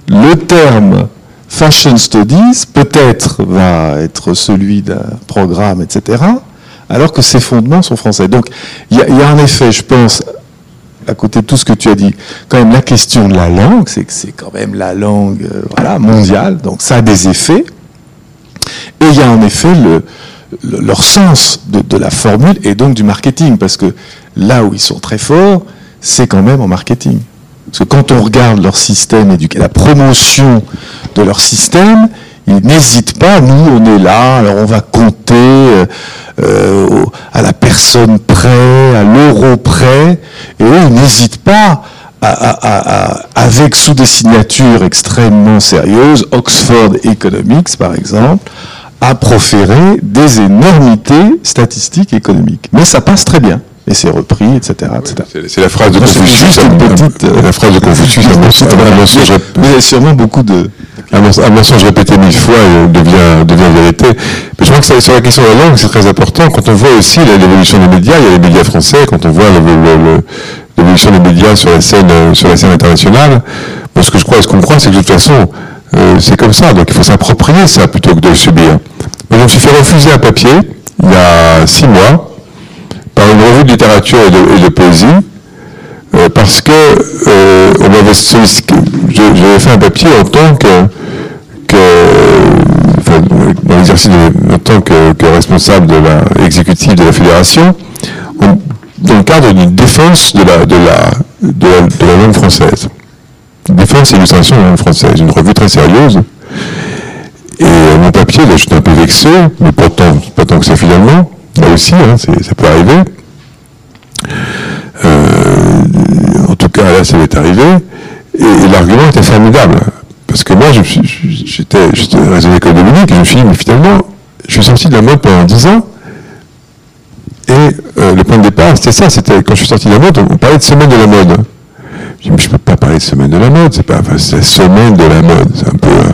le terme Fashion Studies, peut-être, va être celui d'un programme, etc., alors que ses fondements sont français. Donc, il y, a en effet, je pense, à côté de tout ce que tu as dit, quand même la question de la langue, c'est que c'est quand même la langue euh, mondiale, donc ça a des effets. Et il y a en effet le, leur sens de, de, la formule et donc du marketing, parce que là où ils sont très forts, c'est quand même en marketing. Parce que quand on regarde leur système éducatif, la promotion de leur système, ils n'hésitent pas, nous on est là, alors on va compter euh, euh, à la personne près, à l'euro près, et eux ils n'hésitent pas à, avec sous des signatures extrêmement sérieuses, Oxford Economics par exemple, à proférer des énormités statistiques économiques. Mais ça passe très bien et c'est repris, etc. c'est la phrase de Confucius. Une petite, la phrase de Confucius, un mensonge. Mais il y a sûrement beaucoup de. Un mensonge répété mille fois devient, devient vérité. Mais je crois que sur la question de la langue, c'est très important. Quand on voit aussi l'évolution des médias, il y a les médias français, quand on voit l'évolution des médias sur la scène, sur la scène internationale, ce que je crois et ce qu'on croit, c'est que de toute façon, euh, c'est comme ça. Donc il faut s'approprier ça plutôt que de le subir. Moi, je me suis fait refuser un papier il y a six mois par une revue de littérature et de, poésie, euh, parce que euh, on m'avait j'avais fait un papier en tant que, dans l'exercice en tant que, responsable de la exécutive de la fédération, dans le cadre d'une défense de la, de, la, de, la, langue française. Défense et illustration de la langue française, une revue très sérieuse. Et euh, mon papier, là, j'étais un peu vexé, mais pourtant, pas tant que ça finalement. Là aussi, hein, ça peut arriver. Euh, ça m'est arrivé. Et, l'argument était formidable. Parce que moi, j'étais raisonné comme Dominique, et je me suis dit, mais finalement, je suis sorti de la mode pendant 10 ans. Et euh, le point de départ, c'était ça. C'était quand je suis sorti de la mode, on parlait de semaine de la mode. Je dis, mais je ne peux pas parler de semaine de la mode. C'est pas, enfin, c'est la semaine de la mode. C'est un peu. Euh,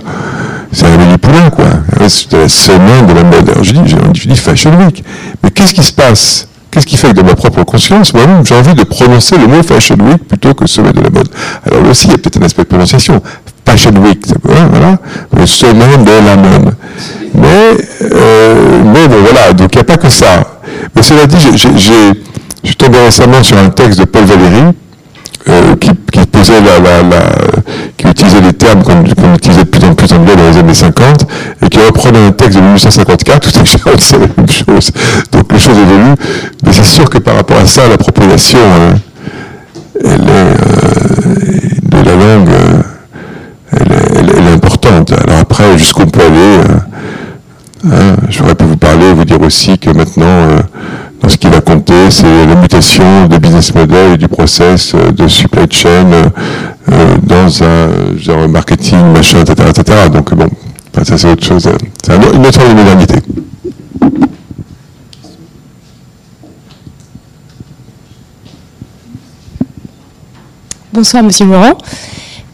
c'est un du poulain, quoi. C'était la semaine de la mode. Alors je dis, je dis Fashion Week. Mais qu'est-ce qui se passe Qu'est-ce qui fait que de ma propre conscience, moi-même, j'ai envie de prononcer le mot Fashion Week plutôt que semaine de la mode Alors là aussi, il y a peut-être un aspect de prononciation. Passion Week, voilà, le de la même. Mais, euh, mais bon, voilà, donc il n'y a pas que ça. Mais cela dit, je suis tombé récemment sur un texte de Paul Valéry, euh, qui, posait la, la, qui utilisait des termes qu'on utilisait de en plus anglais dans les années 50, et qui reprenait un texte de 1854, tout à c'est la même chose. Donc les choses évoluent, mais c'est sûr que par rapport à ça, l'appropriation, euh, elle est, de la langue, elle, est, importante. Alors après, jusqu'où on peut aller, hein, j'aurais pu vous parler, vous dire aussi que maintenant, ce qui va compter, c'est la mutation des business model et du process euh, de supply chain euh, euh, dans un genre marketing, machin, etc. etc. Donc bon, ça c'est autre chose. C'est une autre modernité. Bonsoir Monsieur Laurent.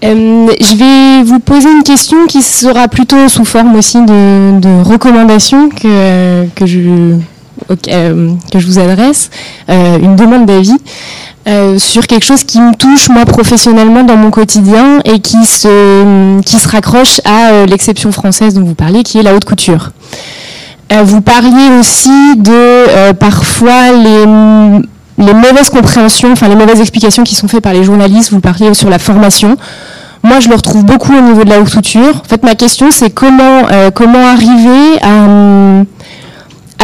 Je vais vous poser une question qui sera plutôt sous forme aussi de, recommandations que, que je euh, que je vous adresse, euh, une demande d'avis. Euh, sur quelque chose qui me touche moi professionnellement dans mon quotidien et qui se, qui se raccroche à l'exception française dont vous parliez, qui est la haute couture. vous parliez aussi de parfois les, les mauvaises compréhensions, enfin les mauvaises explications qui sont faites par les journalistes. Vous parliez sur la formation. Moi, je le retrouve beaucoup au niveau de la haute couture. En fait, ma question, c'est comment, comment arriver à,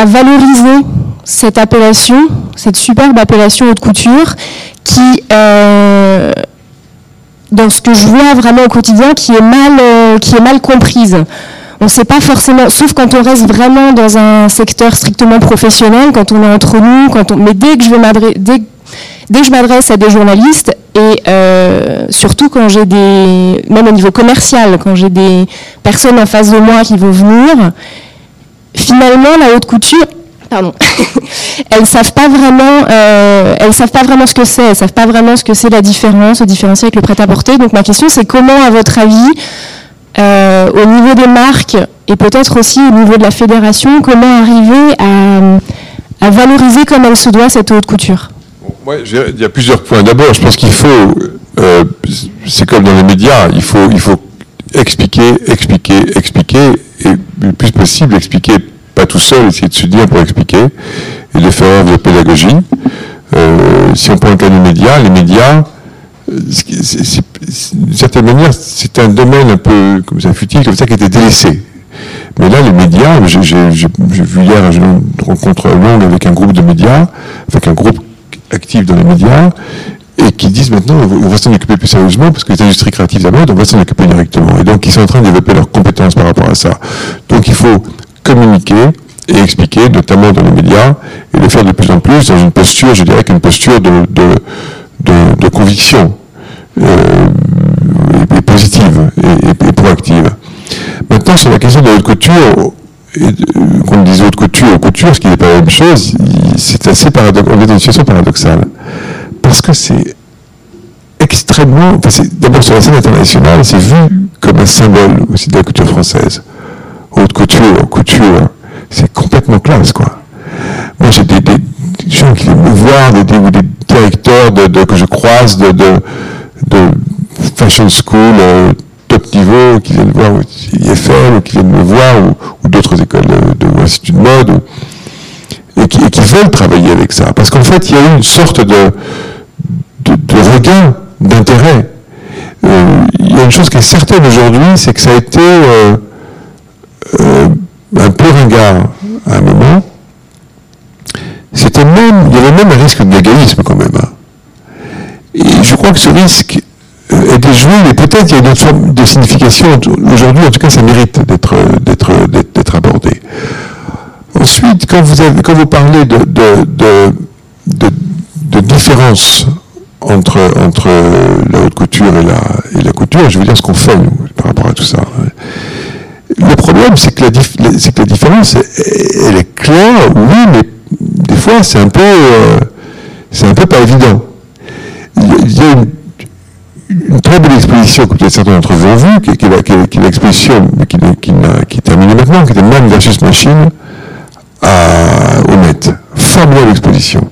à valoriser cette appellation, cette superbe appellation haute couture, qui, euh, dans ce que je vois vraiment au quotidien, qui est mal, euh, qui est mal comprise. On ne sait pas forcément, sauf quand on reste vraiment dans un secteur strictement professionnel, quand on est entre nous, quand on, mais dès que je dès, dès que je m'adresse à des journalistes et euh, surtout quand j'ai des, même au niveau commercial, quand j'ai des personnes en face de moi qui vont venir finalement, la haute couture, pardon, elles savent pas vraiment, euh, elles savent pas vraiment ce que c'est, elles savent pas vraiment ce que c'est la différence, le différencier avec le prêt-à-porter. Donc ma question, c'est comment, à votre avis, euh, au niveau des marques et peut-être aussi au niveau de la fédération, comment arriver à, valoriser comme elle se doit cette haute couture? Il y a plusieurs points. D'abord, je pense qu'il faut, euh, c'est comme dans les médias, il faut, expliquer, expliquer, expliquer, et le plus possible expliquer, pas tout seul, essayer de se dire pour expliquer, et de faire œuvre de pédagogie. Euh, si on prend le cas des médias, les médias, d'une certaine manière, c'est un domaine un peu comme ça futile, comme ça, qui était délaissé. Mais là, les médias, j'ai vu hier une rencontre longue avec un groupe de médias, avec un groupe actif dans les médias, et qui disent maintenant on va s'en occuper plus sérieusement parce que les industries créatives d'abord, on va s'en occuper directement. Et donc ils sont en train de développer leurs compétences par rapport à ça. Donc il faut communiquer et expliquer, notamment dans les médias, et le faire de plus en plus dans une posture, je dirais qu'une posture de, conviction euh, et, positive et, proactive. Maintenant, sur la question de haute couture, qu'on dise haute couture ou couture, ce qui n'est pas la même chose, c'est assez paradoxal. On est dans une situation paradoxale parce que c'est extrêmement. D'abord, sur la scène internationale, c'est vu comme un symbole aussi de la culture française. Haute couture, couture, c'est complètement classe, quoi. Moi, j'ai des, gens qui viennent me voir, des, directeurs de, que je croise de, de, fashion school euh, top niveau qui viennent voir IFL ou qui viennent me voir ou, d'autres écoles de, de, de mode et, qui, et, qui, veulent travailler avec ça parce qu'en fait il y a eu une sorte de de, regain d'intérêt. Euh, il y a une chose qui est certaine aujourd'hui, c'est que ça a été euh, euh, un peu ringard à un moment. C'était même, il y avait même un risque de légalisme quand même. Hein. Et je crois que ce risque est déjoué, mais peut-être il y a une autre forme de signification. Aujourd'hui, en tout cas, ça mérite d'être, d'être, d'être abordé. Ensuite, quand vous, quand vous parlez de, de, de, différence entre, entre la haute couture et la, et la couture, je veux dire ce qu'on fait par rapport à tout ça. Le problème, c'est que, la, que la différence, elle est claire, oui, mais des fois, c'est un peu, euh, c'est un peu pas évident. Il y a une, très belle exposition que peut-être certains d'entre vous ont vue, qui, est l'exposition qui, qui, qui, est terminée maintenant, qui était Man versus Machine à, au Met. Formidable exposition.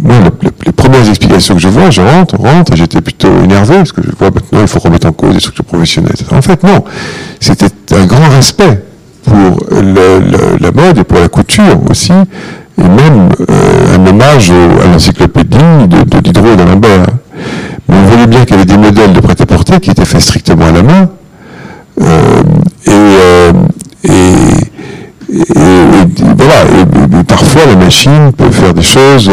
Moi, le, le, premières explications que je vois, je rentre, rentre, j'étais plutôt énervé, parce que je vois maintenant, il faut remettre en cause des structures professionnelles. En fait, non. C'était un grand respect pour la mode et pour la couture aussi, et même euh, un hommage à l'encyclopédie de, Diderot d'Alembert. Mais on voyait bien qu'il y avait des modèles de prêt-à-porter qui étaient faits strictement à la main, euh, euh, et, voilà, et, parfois la machine peut faire des choses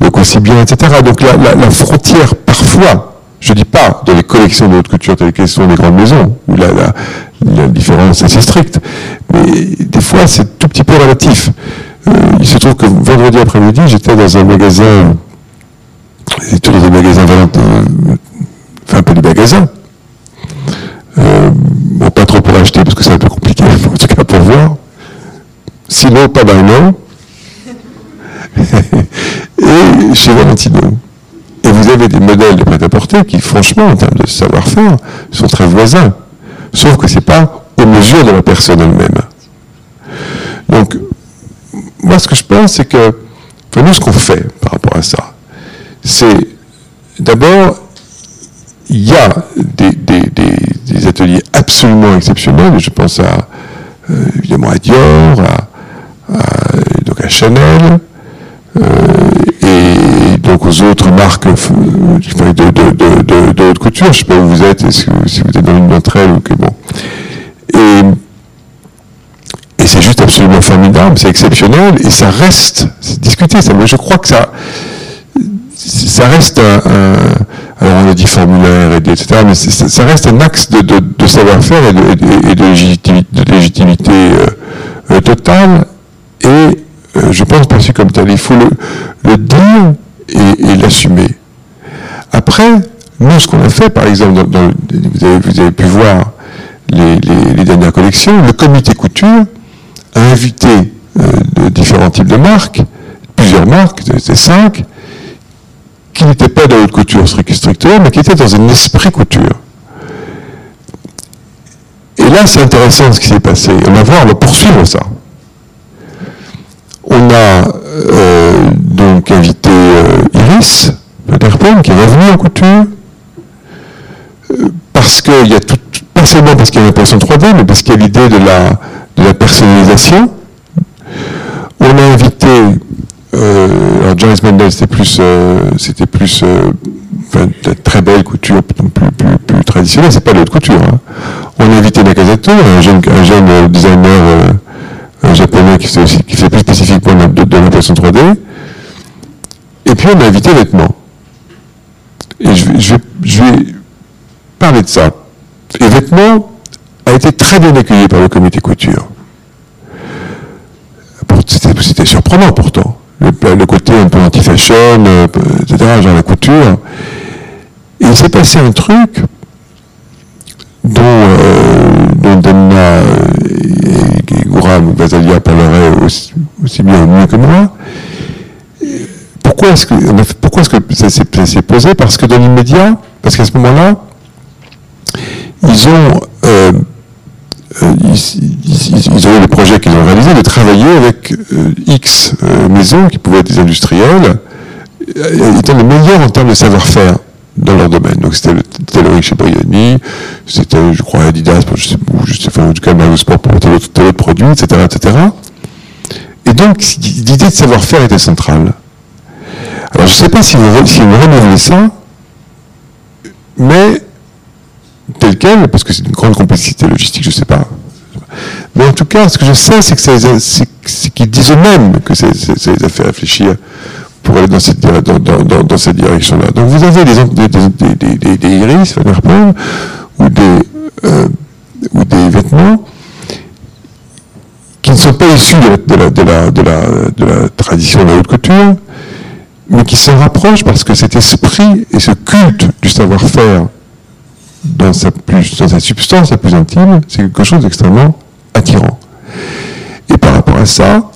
donc aussi bien, etc. Donc la, frontière, parfois, je ne dis pas dans les collections de haute couture telles qu'elles sont des grandes maisons, où la, la, différence est assez stricte, mais des fois c'est tout petit peu relatif. Euh, il se trouve que vendredi après-midi, j'étais dans un magasin, j'étais dans un magasin Valentin, enfin un peu des magasins. Euh, bon, pas trop pour acheter parce que c'est un peu compliqué, en tout cas pour voir. Sinon, pas d'un et chez Valentino. Vous avez des modèles de prêt-à-porter qui, franchement, en termes de savoir-faire, sont très voisins. Sauf que ce n'est pas aux mesures de la personne elle-même. Donc, moi, ce que je pense, c'est que, enfin, nous, ce qu'on fait par rapport à ça, c'est d'abord, il y a des, ateliers absolument exceptionnels, je pense à, euh, évidemment à Dior, à, donc à Chanel, euh, et donc aux autres marques euh, de, haute couture, je ne sais pas où vous êtes, si vous êtes dans une d'entre elles ou que bon. Et, c'est juste absolument formidable, c'est exceptionnel, et ça reste, c'est discuté, ça, mais je crois que ça, ça reste un, alors on a dit formulaire, et, etc., mais ça, reste un axe de, savoir-faire et de, légitimité, euh, totale, et euh, je pense penser comme tel. Il faut le, dire et, l'assumer. Après, nous, ce qu'on a fait, par exemple, vous, avez, pu voir les, dernières collections, le comité couture a invité euh, différents types de marques, plusieurs marques, c'était cinq, qui n'étaient pas dans haute couture strictement, mais qui étaient dans un esprit couture. Et là, c'est intéressant ce qui s'est passé. On va voir, on va poursuivre ça. On a euh, donc invité euh, Iris Vanderpoel qui est revenue en couture euh, parce qu'il y a tout, pas seulement parce qu'il y a l'impression 3D, mais parce qu'il y a l'idée de la, personnalisation. On a invité, alors Joyce Mendel c'était plus, c'était plus très belle couture, plus, plus, traditionnelle, c'est pas haute couture. Hein. On a invité Nakazato, un jeune, un jeune designer japonais qui, qui fait plus spécifiquement de, de l'impression 3D. Et puis on a invité vêtements. Et je, vais parler de ça. Et vêtements a été très bien accueilli par le comité couture. C'était surprenant pourtant. Le, côté un peu anti-fashion, euh, etc., genre la couture. Et il s'est passé un truc dont, euh, dont Demna ou Vazalia parleraient aussi, bien ou mieux que moi. Pourquoi est-ce que, pourquoi est-ce que ça s'est posé? Parce que dans l'immédiat, parce qu'à ce moment-là, ils ont, euh, euh, ils, ont eu le projet qu'ils ont réalisé de travailler avec X maisons qui pouvaient être des industriels, étant les meilleurs en termes de savoir-faire dans leur domaine. Donc c'était le Tailoring chez Brioni, c'était, je crois, Adidas, je sais, ou je enfin, en tout cas, Mario Sport pour tel tel autre etc., etc. Et donc, l'idée de savoir-faire était centrale. Alors, je ne sais pas si vous, si vous renouvelez ça, mais tel quel, parce que c'est une grande complexité logistique, je ne sais pas. Mais en tout cas, ce que je sais, c'est qu'ils disent eux-mêmes que ça les a fait réfléchir pour aller dans cette, dans, dans, dans cette direction-là. Donc vous avez des, des, des, des, des iris, ou des, euh, ou des vêtements qui ne sont pas issus de la, de la, de la, de la, tradition de la haute couture, mais qui s'en rapprochent parce que cet esprit et ce culte du savoir-faire dans sa, plus, dans sa substance la plus intime, c'est quelque chose d'extrêmement attirant. Et par rapport à ça,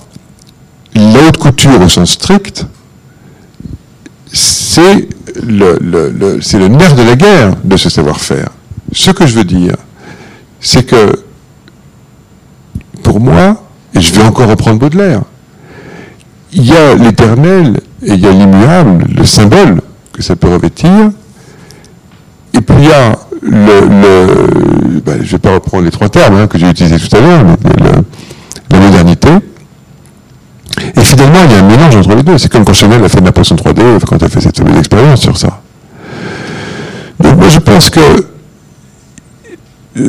la haute couture au sens strict, c'est le, le, nerf de la guerre de ce savoir-faire. Ce que je veux dire, c'est que, pour moi, et je vais encore reprendre Baudelaire, il y a l'éternel et il y a l'immuable, le symbole que ça peut revêtir. Et puis il y a le, ben, je ne vais pas reprendre les trois termes hein, que j'ai utilisés tout à l'heure, la modernité. Et finalement, il y a un mélange entre les deux. C'est comme quand Chanel a fait de la poisson 3D, quand elle a fait cette expérience sur ça. Donc moi, je pense que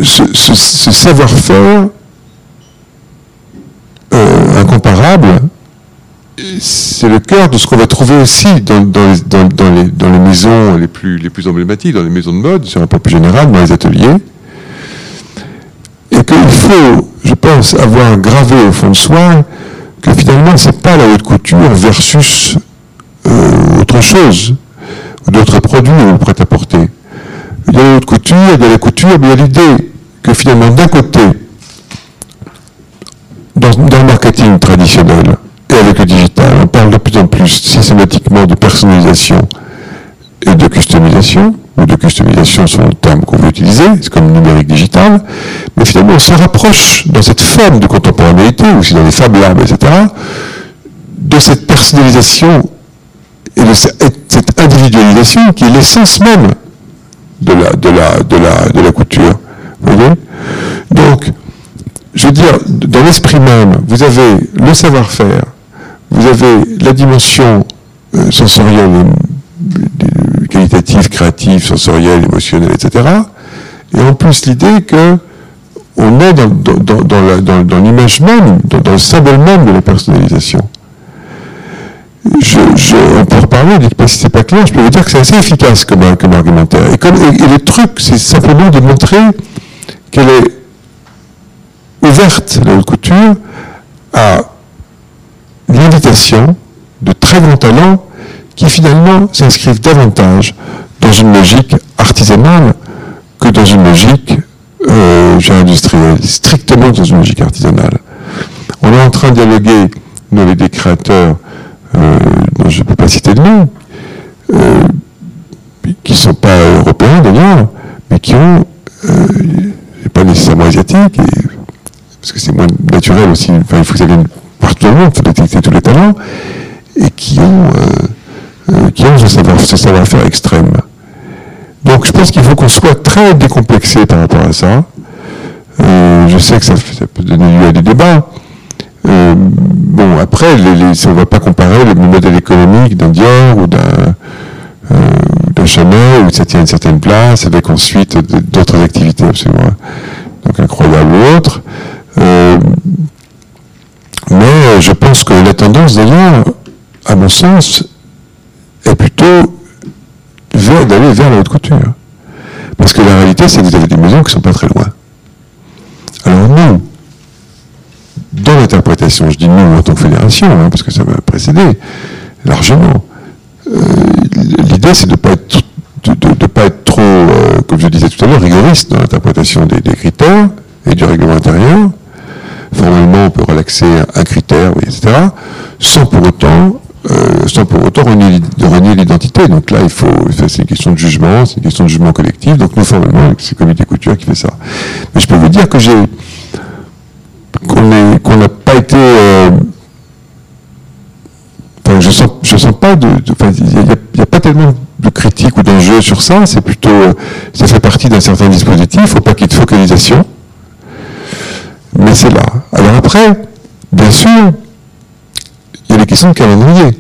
ce, savoir-faire euh, incomparable, c'est le cœur de ce qu'on va trouver aussi dans, les, maisons les plus, les plus emblématiques, dans les maisons de mode, sur un point plus général, dans les ateliers. Et qu'il faut, je pense, avoir gravé au fond de soi que finalement, ce n'est pas la haute couture versus euh, autre chose, d'autres produits ou prêt-à-porter. Il y a la haute couture, il y a la couture, mais il y a l'idée que finalement, d'un côté, dans, dans, le marketing traditionnel et avec le digital, on parle de plus en plus systématiquement de personnalisation et de customisation, ou de customisation sont le terme qu'on veut utiliser, c'est comme numérique digital, mais finalement on se rapproche dans cette forme de contemporanéité, aussi dans les Fab Labs, etc., de cette personnalisation et de cette individualisation qui est l'essence même de la, de couture. Vous voyez? Donc, je veux dire, dans l'esprit même, vous avez le savoir-faire, vous avez la dimension euh, sensorielle, qualitative, créative, sensorielle, émotionnelle, etc. Et en plus l'idée que on est dans, l'image même, dans, le symbole même de la personnalisation. Je, on peut reparler, pas si c'est pas clair, je peux vous dire que c'est assez efficace comme, argumentaire. Et, le truc, c'est simplement de montrer qu'elle est ouverte, la haute couture, à l'invitation de très grands talents qui finalement s'inscrivent davantage dans une logique artisanale que dans une logique euh, industrielle, strictement dans une logique artisanale. On est en train de dialoguer, nous, avec des créateurs euh, dont je ne peux pas citer le nom, euh, qui ne sont pas européens d'ailleurs, mais qui ont, euh, pas nécessairement asiatiques, parce que c'est moins naturel aussi, il faut que ça vienne partout dans le monde, il faut détecter tous les talents, et qui ont euh, qui ont ce savoir-faire extrême. Donc je pense qu'il faut qu'on soit très décomplexé par rapport à ça. Euh, je sais que ça, peut donner lieu à des débats. Euh, bon, après, on ne va pas comparer le modèle économique d'un Dior ou d'un Chanel, où ça tient une certaine place, avec ensuite d'autres activités absolument donc incroyables ou autres. mais je pense que la tendance, d'ailleurs, à mon sens, d'aller vers la haute couture. Parce que la réalité, c'est que vous avez des maisons qui ne sont pas très loin. Alors nous, dans l'interprétation, je dis nous en tant que fédération, hein, parce que ça m'a précédé largement, euh, l'idée c'est de ne pas être, de, pas être trop, euh, comme je disais tout à l'heure, rigoriste dans l'interprétation des, critères et du règlement intérieur. Formellement, on peut relaxer un critère, etc., sans pour autant euh, sans pour autant renier, l'identité. Donc là, il faut, c'est une question de jugement, c'est une question de jugement collectif. Donc nous, formellement, c'est le comité couture qui fait ça. Mais je peux vous dire que j'ai, qu'on n'a pas été, euh, enfin, je sens, je sens pas de, il n'y a, pas tellement de critiques ou d'enjeux sur ça. C'est plutôt, ça fait partie d'un certain dispositif. Y ait de focalisation. Mais c'est là. Alors après, bien sûr, il y a les questions de calendrier.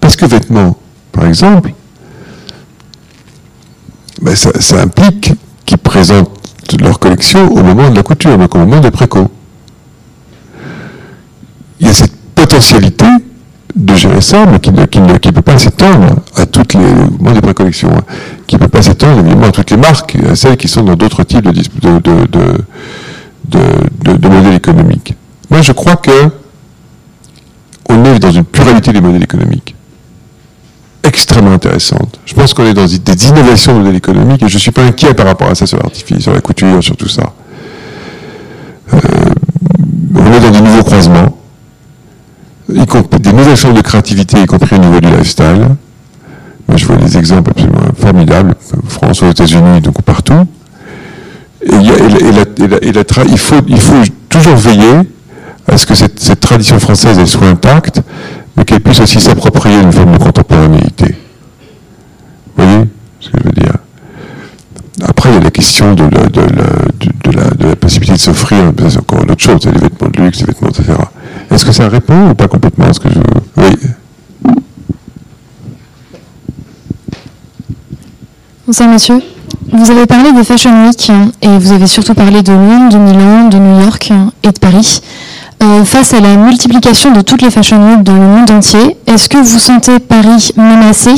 Parce que vêtements, par exemple, ben ça, implique qu'ils présentent leur collection au moment de la couture, donc au moment des préco. Il y a cette potentialité de gérer ça, mais qui ne, peut pas s'étendre à toutes les des précollections, hein, qui ne peut pas s'étendre évidemment à toutes les marques, à celles qui sont dans d'autres types de, de, modèles économiques. Moi, je crois que dans une pluralité des modèles économiques extrêmement intéressante. Je pense qu'on est dans des innovations de modèles économiques et je ne suis pas inquiet par rapport à ça sur l'artifice, sur la couture, sur tout ça. Euh, on est dans des nouveaux croisements, des nouvelles formes de créativité, y compris au niveau du lifestyle. Moi, je vois des exemples absolument formidables, France, aux États-Unis, donc partout. Et, il faut toujours veiller à ce que cette, tradition française soit intacte, mais qu'elle puisse aussi s'approprier une forme de contemporanéité. Vous voyez ce que je veux dire? Après, il y a la question de la, possibilité de s'offrir, c'est encore une autre chose, les vêtements de luxe, les vêtements, etc. Est-ce que ça répond ou pas complètement à ce que je veux? Oui. Bonsoir monsieur. Vous avez parlé des Fashion Week et vous avez surtout parlé de Londres, de Milan, de New York et de Paris. Euh, face à la multiplication de toutes les Fashion Week dans le monde entier, est-ce que vous sentez Paris menacé?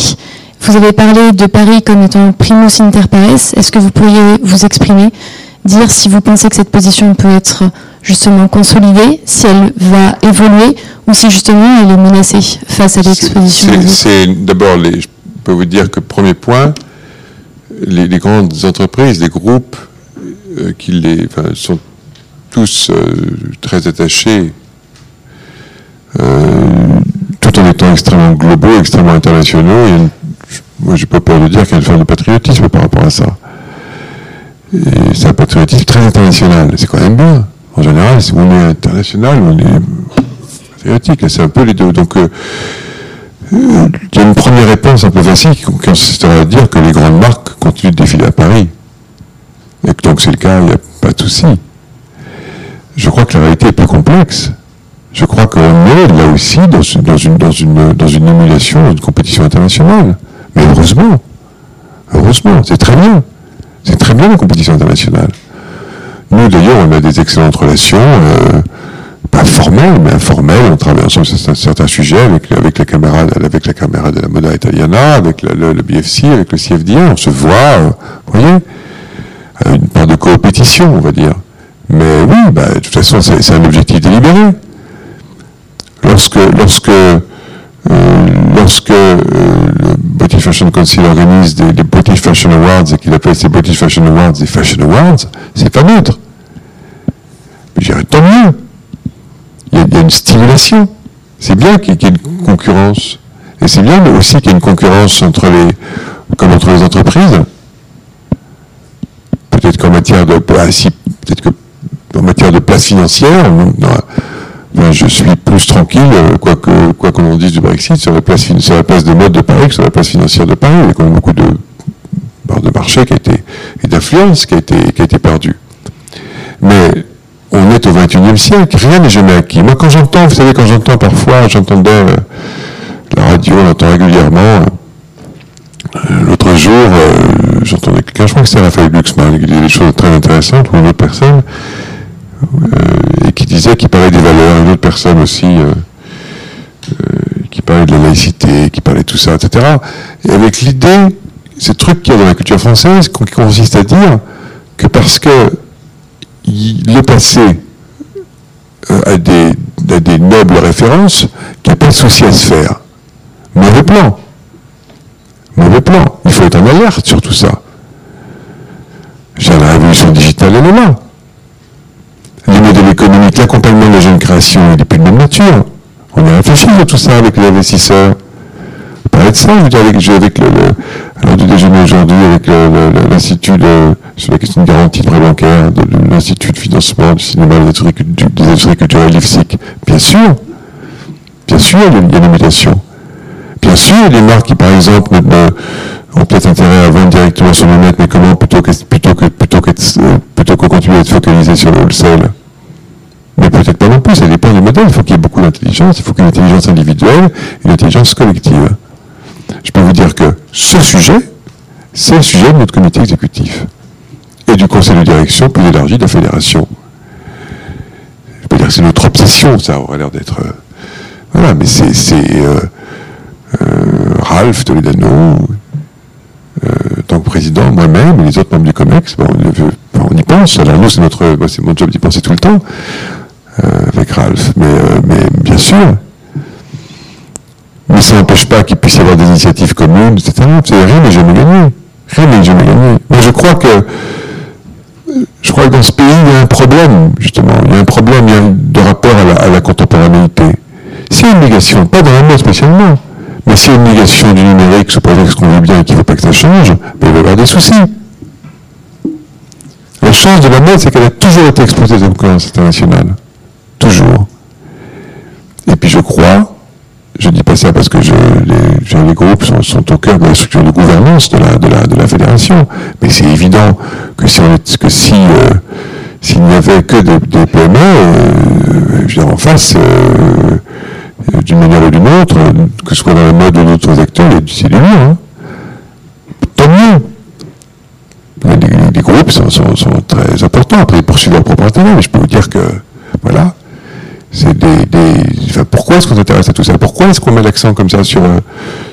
Vous avez parlé de Paris comme étant primus inter pares. Est-ce que vous pourriez vous exprimer, dire si vous pensez que cette position peut être justement consolidée, si elle va évoluer ou si justement elle est menacée face à l'exposition C'est d'abord, je peux vous dire que premier point, les, grandes entreprises, les groupes euh, qui les, sont tous euh, très attachés, euh, tout en étant extrêmement globaux, extrêmement internationaux. Moi, je moi, j'ai pas peur de dire qu'il y a une forme de patriotisme par rapport à ça. Et c'est un patriotisme très international. C'est quand même bien. En général, si on est international, on est patriotique. C'est un peu les deux. Donc, il y a une première réponse un peu facile qui consisterait à dire que les grandes marques continuent de défiler à Paris. Et que donc c'est le cas, il n'y a pas de souci. Je crois que la réalité est plus complexe. Je crois qu'on est là aussi dans une, dans une, dans une, dans une émulation, dans une compétition internationale. Mais heureusement, heureusement, c'est très bien. C'est très bien la compétition internationale. Nous d'ailleurs, on a des excellentes relations. Euh, pas formel, mais informel. On travaille ensemble sur certains sujets avec, avec, la, caméra, avec la caméra de la Moda Italiana, avec le, BFC, avec le CFDA. On se voit, euh, vous voyez, une part de coopétition, on va dire. Mais oui, bah, de toute façon, c'est un objectif délibéré. Lorsque, lorsque, euh, lorsque euh, le British Fashion Council organise des, British Fashion Awards et qu'il appelle ces British Fashion Awards des Fashion Awards, c'est pas neutre. Mais je tant mieux il y, a une stimulation. C'est bien qu'il y ait une concurrence. Et c'est bien aussi qu'il y ait une concurrence entre les, comme entre les entreprises. Peut-être qu'en matière de peut-être que matière de place financière, je suis plus tranquille, euh, quoi que quoi qu'on en dise du Brexit, sur la place sur des modes de Paris que sur la place financière de Paris. Il y a quand même beaucoup de de marché qui a été et d'influence qui a été qui a été perdue. Mais on est au XXIe siècle, rien n'est jamais acquis. Moi, quand j'entends, vous savez, quand j'entends parfois, j'entendais euh, la radio, on régulièrement. Euh, l'autre jour, j'entendais quelqu'un, je crois que c'était Raphaël Glucksmann, qui disait des choses très intéressantes, ou une autre personne, et qui disait qu'il parlait des valeurs, une autre personne aussi, qui parlait de la laïcité, qui parlait de tout ça, etc. Et avec l'idée, ce truc qu'il y a dans la culture française, qui consiste à dire que parce que le passé euh, a, des, nobles références qu'il n'y a pas de souci à se faire. Mauvais plan. Mauvais plan. Il faut être en alerte sur tout ça. la révolution digitale, elle est là. Les modèles économiques, l'accompagnement de la jeune création, il n'est plus de même nature. On y réfléchi à tout ça avec les investisseurs parler de ça, je veux dire, avec, le, le, du déjeuner aujourd'hui avec l'Institut sur la question de garantie de prêt bancaire, de, l'Institut de financement du cinéma des industries culturelles l'IFSIC. Bien sûr, bien sûr, il y a des mutations. Bien sûr, il y a des marques qui, par exemple, ont peut-être intérêt à vendre directement sur le net, mais comment plutôt que plutôt que plutôt que plutôt que continuer à être focalisé sur le wholesale? Mais peut-être pas non plus, ça dépend des modèles. Il faut qu'il y ait beaucoup d'intelligence, il faut qu'il y ait une intelligence individuelle et une intelligence collective je peux vous dire que ce sujet, c'est le sujet de notre comité exécutif et du conseil de direction plus élargi de la fédération. Je peux dire que c'est notre obsession, ça aurait l'air d'être. Euh, voilà, mais c'est euh, euh, Ralph Toledano, tant que président, moi-même les autres membres du COMEX, on, y pense. Alors nous, c'est notre, c'est mon job d'y penser tout le temps avec Ralph, mais, mais bien sûr. Mais ça n'empêche pas qu'il puisse y avoir des initiatives communes, etc. Rien n'est jamais gagné. Rien n'est jamais gagné. Mais je crois que je crois que dans ce pays, il y a un problème, justement. Il y a un problème de rapport à la, contemporanéité. C'est une négation, pas dans la mode spécialement, mais une négation du numérique sous prétexte qu'on veut bien et qu'il ne faut pas que ça change, mais il va y avoir des soucis. La chance de la mode, c'est qu'elle a toujours été exposée à la concurrence internationale. Toujours. Et puis je crois je dis pas ça parce que je, les, les groupes sont, sont, au cœur de la structure de gouvernance de la, de la, de la fédération, mais c'est évident que si, on que si euh, s'il n'y avait que des, des PME, euh, en face, euh, d'une manière ou d'une autre, que ce soit dans le mode ou d'autres acteurs, c'est du mieux. Hein. Tant mieux. Les, groupes sont, sont, très importants. Après, ils poursuivent leur propre intérêt, mais je peux vous dire que, voilà, c'est des, des enfin, pourquoi est-ce qu'on s'intéresse à tout ça? Pourquoi est-ce qu'on met l'accent comme ça sur,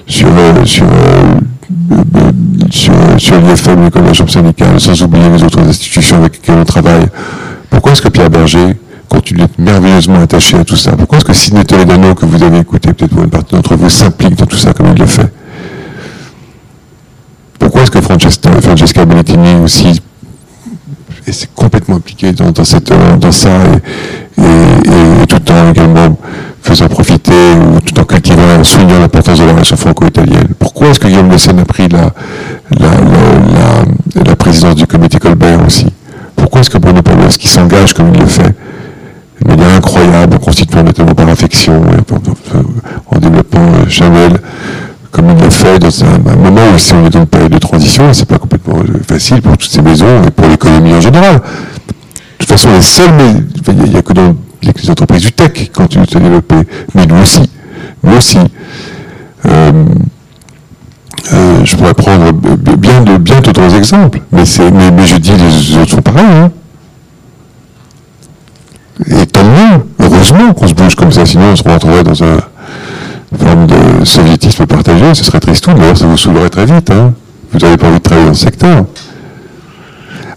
sur, sur, sur, sur l'IFM, l'école de la syndicale, sans oublier les autres institutions avec lesquelles on travaille? Pourquoi est-ce que Pierre Berger continue d'être merveilleusement attaché à tout ça Pourquoi est-ce que Sidney Toledano, que vous avez écouté peut-être pour une partie d'entre vous, s'implique dans tout ça comme il le fait Pourquoi est-ce que Francesca, Francesca Bellettini aussi et c'est complètement impliqué dans, cette, dans ça et, tout en également faisant profiter ou tout en cultivant, en soulignant l'importance de la relation franco-italienne. Pourquoi est-ce que Guillaume Seine a pris la, la, la, présidence du comité Colbert aussi Pourquoi est-ce que Bruno qui s'engage comme il le fait de manière incroyable, en constituant notamment par affection, en développant Chanel, comme il l'a fait dans un, moment où si on est dans une période de transition, c'est pas complètement facile pour toutes ces maisons et pour l'économie en général. De toute façon, les seules, il n'y a, que dans les entreprises du tech qui continuent de se développer, mais nous aussi, nous aussi. Euh, euh, je pourrais prendre bien d'autres exemples, mais, mais, mais, je dis les autres sont pareils. Hein. Et tant mieux, heureusement qu'on se bouge comme ça, sinon on se retrouverait dans un forme de soviétisme partagé, ce serait triste tout, d'ailleurs ça vous saoulerait très vite. Hein. Vous n'avez pas envie de travailler dans ce secteur.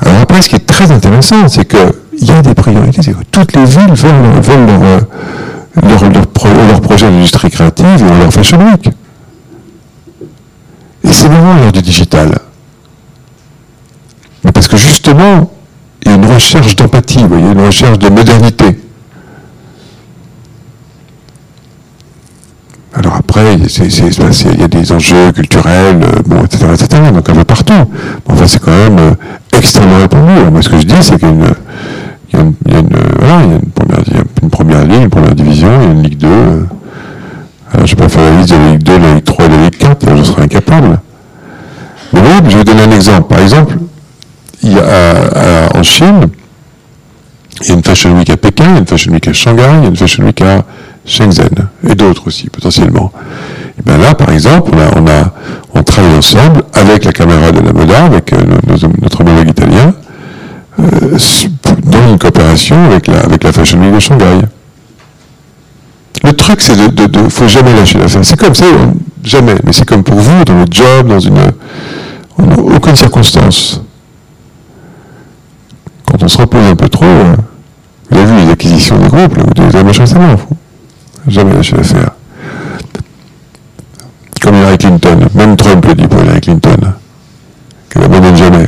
Alors après, ce qui est très intéressant, c'est qu'il y a des priorités, toutes les villes veulent, veulent leur, leur, leur, projet d'industrie créative ou leur fashion week. Et c'est vraiment l'heure du digital. Mais parce que justement, il y a une recherche d'empathie, il y a une recherche de modernité. Alors il y a des enjeux culturels, euh, bon, etc., etc., donc un peu partout. Enfin, c'est quand même euh, extrêmement répandu. moi, ce que je dis, c'est qu'il y a une, première, il y a une première ligne, une première division, il y a une Ligue 2. Euh. Alors, je vais pas faire la liste de la Ligue 2, la Ligue 3 et la Ligue 4, là, je serais incapable. Mais bon, je vais vous donner un exemple. Par exemple, en Chine, il y a une Fashion Week à Pékin, il y a une Fashion Week à Shanghai, il y a une Fashion Week à Shenzhen et d'autres aussi potentiellement. Et bien là, par exemple, on, a, on, travaille ensemble avec la caméra de la Moda, avec euh, notre homologue italien, euh, dans une coopération avec la, avec la Fashion Week de Shanghai. Le truc, c'est de, de, faut jamais lâcher l'affaire. C'est comme ça, jamais. Mais c'est comme pour vous, dans votre job, dans une, aucune circonstance. Quand on se repose un peu trop, euh, vous avez vu les acquisitions des groupes, là, vous devez machin, ça Jamais lâché l'affaire. Comme Hillary Clinton, même Trump le dit pour Hillary Clinton, qu'elle n'abandonne jamais.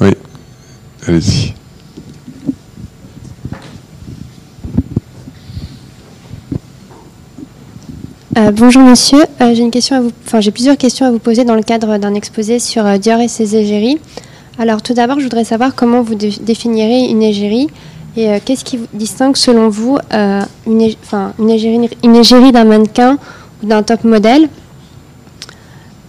Oui, allez-y. Euh, bonjour monsieur, euh, j'ai une question à vous, enfin j'ai plusieurs questions à vous poser dans le cadre d'un exposé sur euh, Dior et ses égéries. Alors tout d'abord, je voudrais savoir comment vous définirez une égérie et euh, qu'est-ce qui distingue selon vous euh, une, enfin, une, égérie, une égérie d'un mannequin ou d'un top modèle?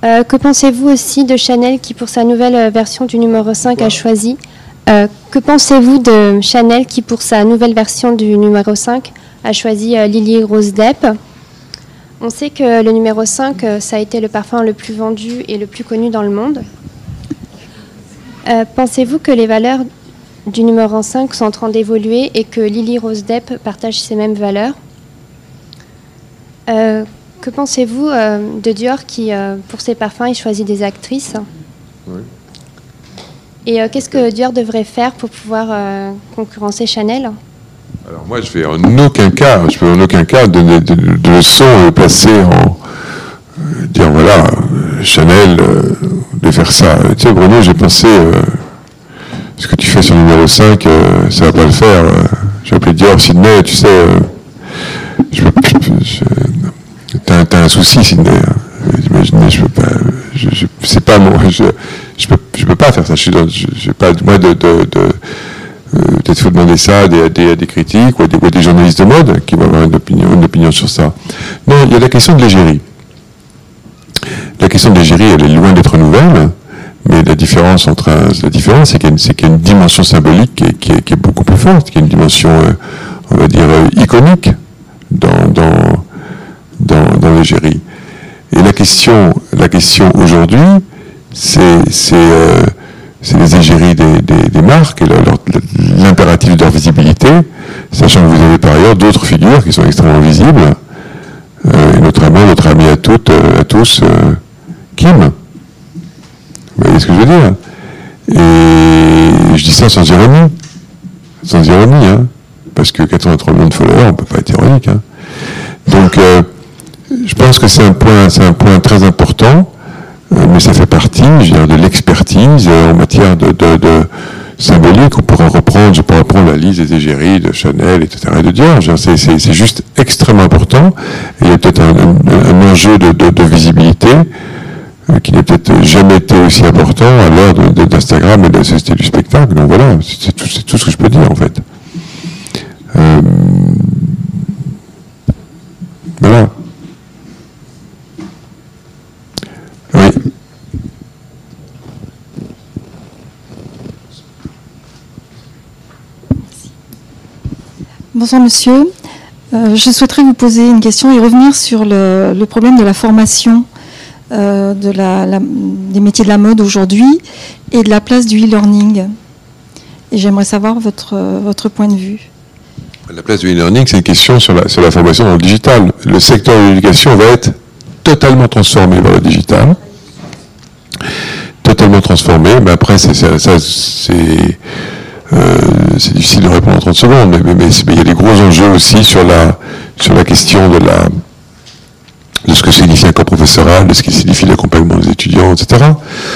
Euh, Que pensez-vous aussi de Chanel qui pour sa nouvelle version du numéro 5 a choisi Que pensez-vous de Chanel qui pour sa nouvelle version du numéro 5 a choisi Lily Rose Depp? On sait que le numéro 5, ça a été le parfum le plus vendu et le plus connu dans le monde. pensez-vous que les valeurs du numéro 5 sont en train d'évoluer et que Lily Rose Depp partage ces mêmes valeurs. Euh, que pensez-vous euh, de Dior qui, euh, pour ses parfums, il choisit des actrices? Oui. Et qu'est-ce que Dior devrait faire pour pouvoir concurrencer Chanel? Alors moi, je vais en aucun cas, je peux en aucun cas donner de, de, de leçons passer en dire voilà, Chanel de faire ça. Tu sais, Bruno, j'ai pensé ce que tu fais sur le numéro 5, euh, ça va pas le faire. Euh. J'ai appelé Dior, Sydney, tu sais, euh, je peux, t'as, un souci, Sydney. Hein. Je peux pas, je, je pas moi, je, je peux, je pas faire ça. Je suis je, je pas, moi, de, Peut-être faut demander ça à des, critiques ou à des, journalistes de mode qui vont avoir une opinion, une opinion sur ça. Non, il y a la question de l'égérie. La question de l'égérie, elle est loin d'être nouvelle, mais la différence entre la différence, c'est qu'il y, a une dimension symbolique qui est, beaucoup plus forte, qui a une dimension, euh, on va dire, euh, iconique dans, dans, dans, dans l'égérie. Et la question, la question aujourd'hui, c'est euh, les égéries des, des, marques et l'impératif de leur visibilité, sachant que vous avez par ailleurs d'autres figures qui sont extrêmement visibles, euh, et notamment notre ami à toutes, euh, à tous, Kim. Vous voyez ce que je veux dire Et je dis ça sans ironie, sans ironie, hein, parce que 83 millions de followers, on ne peut pas être ironique. Hein. Donc, je pense que c'est un point, un point très important, euh, mais ça fait partie, je de l'expertise euh, en matière de, symbolique. On pourrait reprendre, je pourrais reprendre la liste des égéries de Chanel, etc. et de Dior. C'est, juste extrêmement important. Il y a peut-être un, enjeu de, visibilité euh, qui n'est peut-être jamais été aussi important à l'heure d'Instagram et de la société du spectacle. Donc voilà, c'est tout, ce que je peux dire en fait. voilà. Bonsoir monsieur. Euh, je souhaiterais vous poser une question et revenir sur le, problème de la formation euh, des métiers de la mode aujourd'hui et de la place du e-learning. Et j'aimerais savoir votre, votre point de vue. La place du e-learning, c'est une question sur la, sur la formation dans le digital. Le secteur de l'éducation va être totalement transformé vers le digital. Totalement transformé, mais après, c'est, euh, difficile de répondre en 30 secondes, mais, il y a des gros enjeux aussi sur la, sur la question de la de ce que signifie un corps professoral, de ce qui signifie l'accompagnement des étudiants, etc.